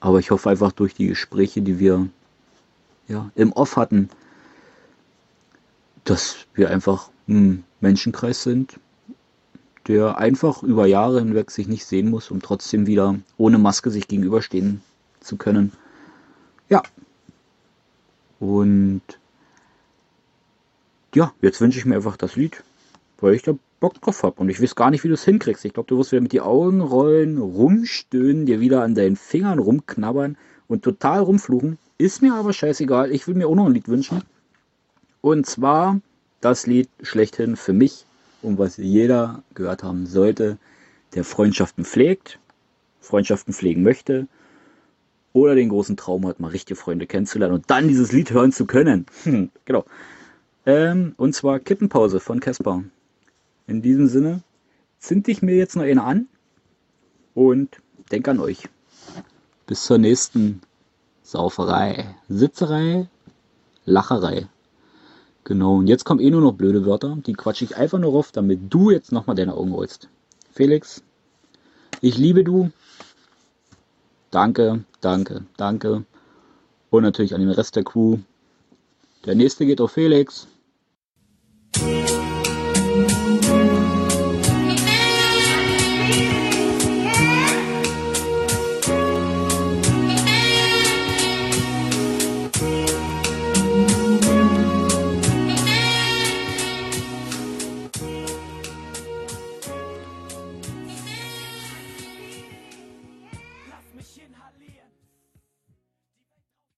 aber ich hoffe einfach durch die Gespräche, die wir ja, im Off hatten, dass wir einfach ein Menschenkreis sind, der einfach über Jahre hinweg sich nicht sehen muss, um trotzdem wieder ohne Maske sich gegenüberstehen zu können. Ja. Und ja, jetzt wünsche ich mir einfach das Lied, weil ich da Bock drauf habe. Und ich weiß gar nicht, wie du es hinkriegst. Ich glaube, du wirst wieder mit die Augen rollen, rumstöhnen, dir wieder an deinen Fingern rumknabbern und total rumfluchen. Ist mir aber scheißegal. Ich will mir auch noch ein Lied wünschen. Und zwar das Lied schlechthin für mich und was jeder gehört haben sollte, der Freundschaften pflegt, Freundschaften pflegen möchte oder den großen Traum hat, mal richtige Freunde kennenzulernen und dann dieses Lied hören zu können. Hm, genau. Ähm, und zwar Kippenpause von Caspar. In diesem Sinne zünd ich mir jetzt noch eine an und denk an euch. Bis zur nächsten Sauferei, Sitzerei, Lacherei. Genau, und jetzt kommen eh nur noch blöde Wörter. Die quatsche ich einfach nur auf, damit du jetzt nochmal deine Augen rollst. Felix, ich liebe du. Danke, danke, danke. Und natürlich an den Rest der Crew. Der nächste geht auf Felix.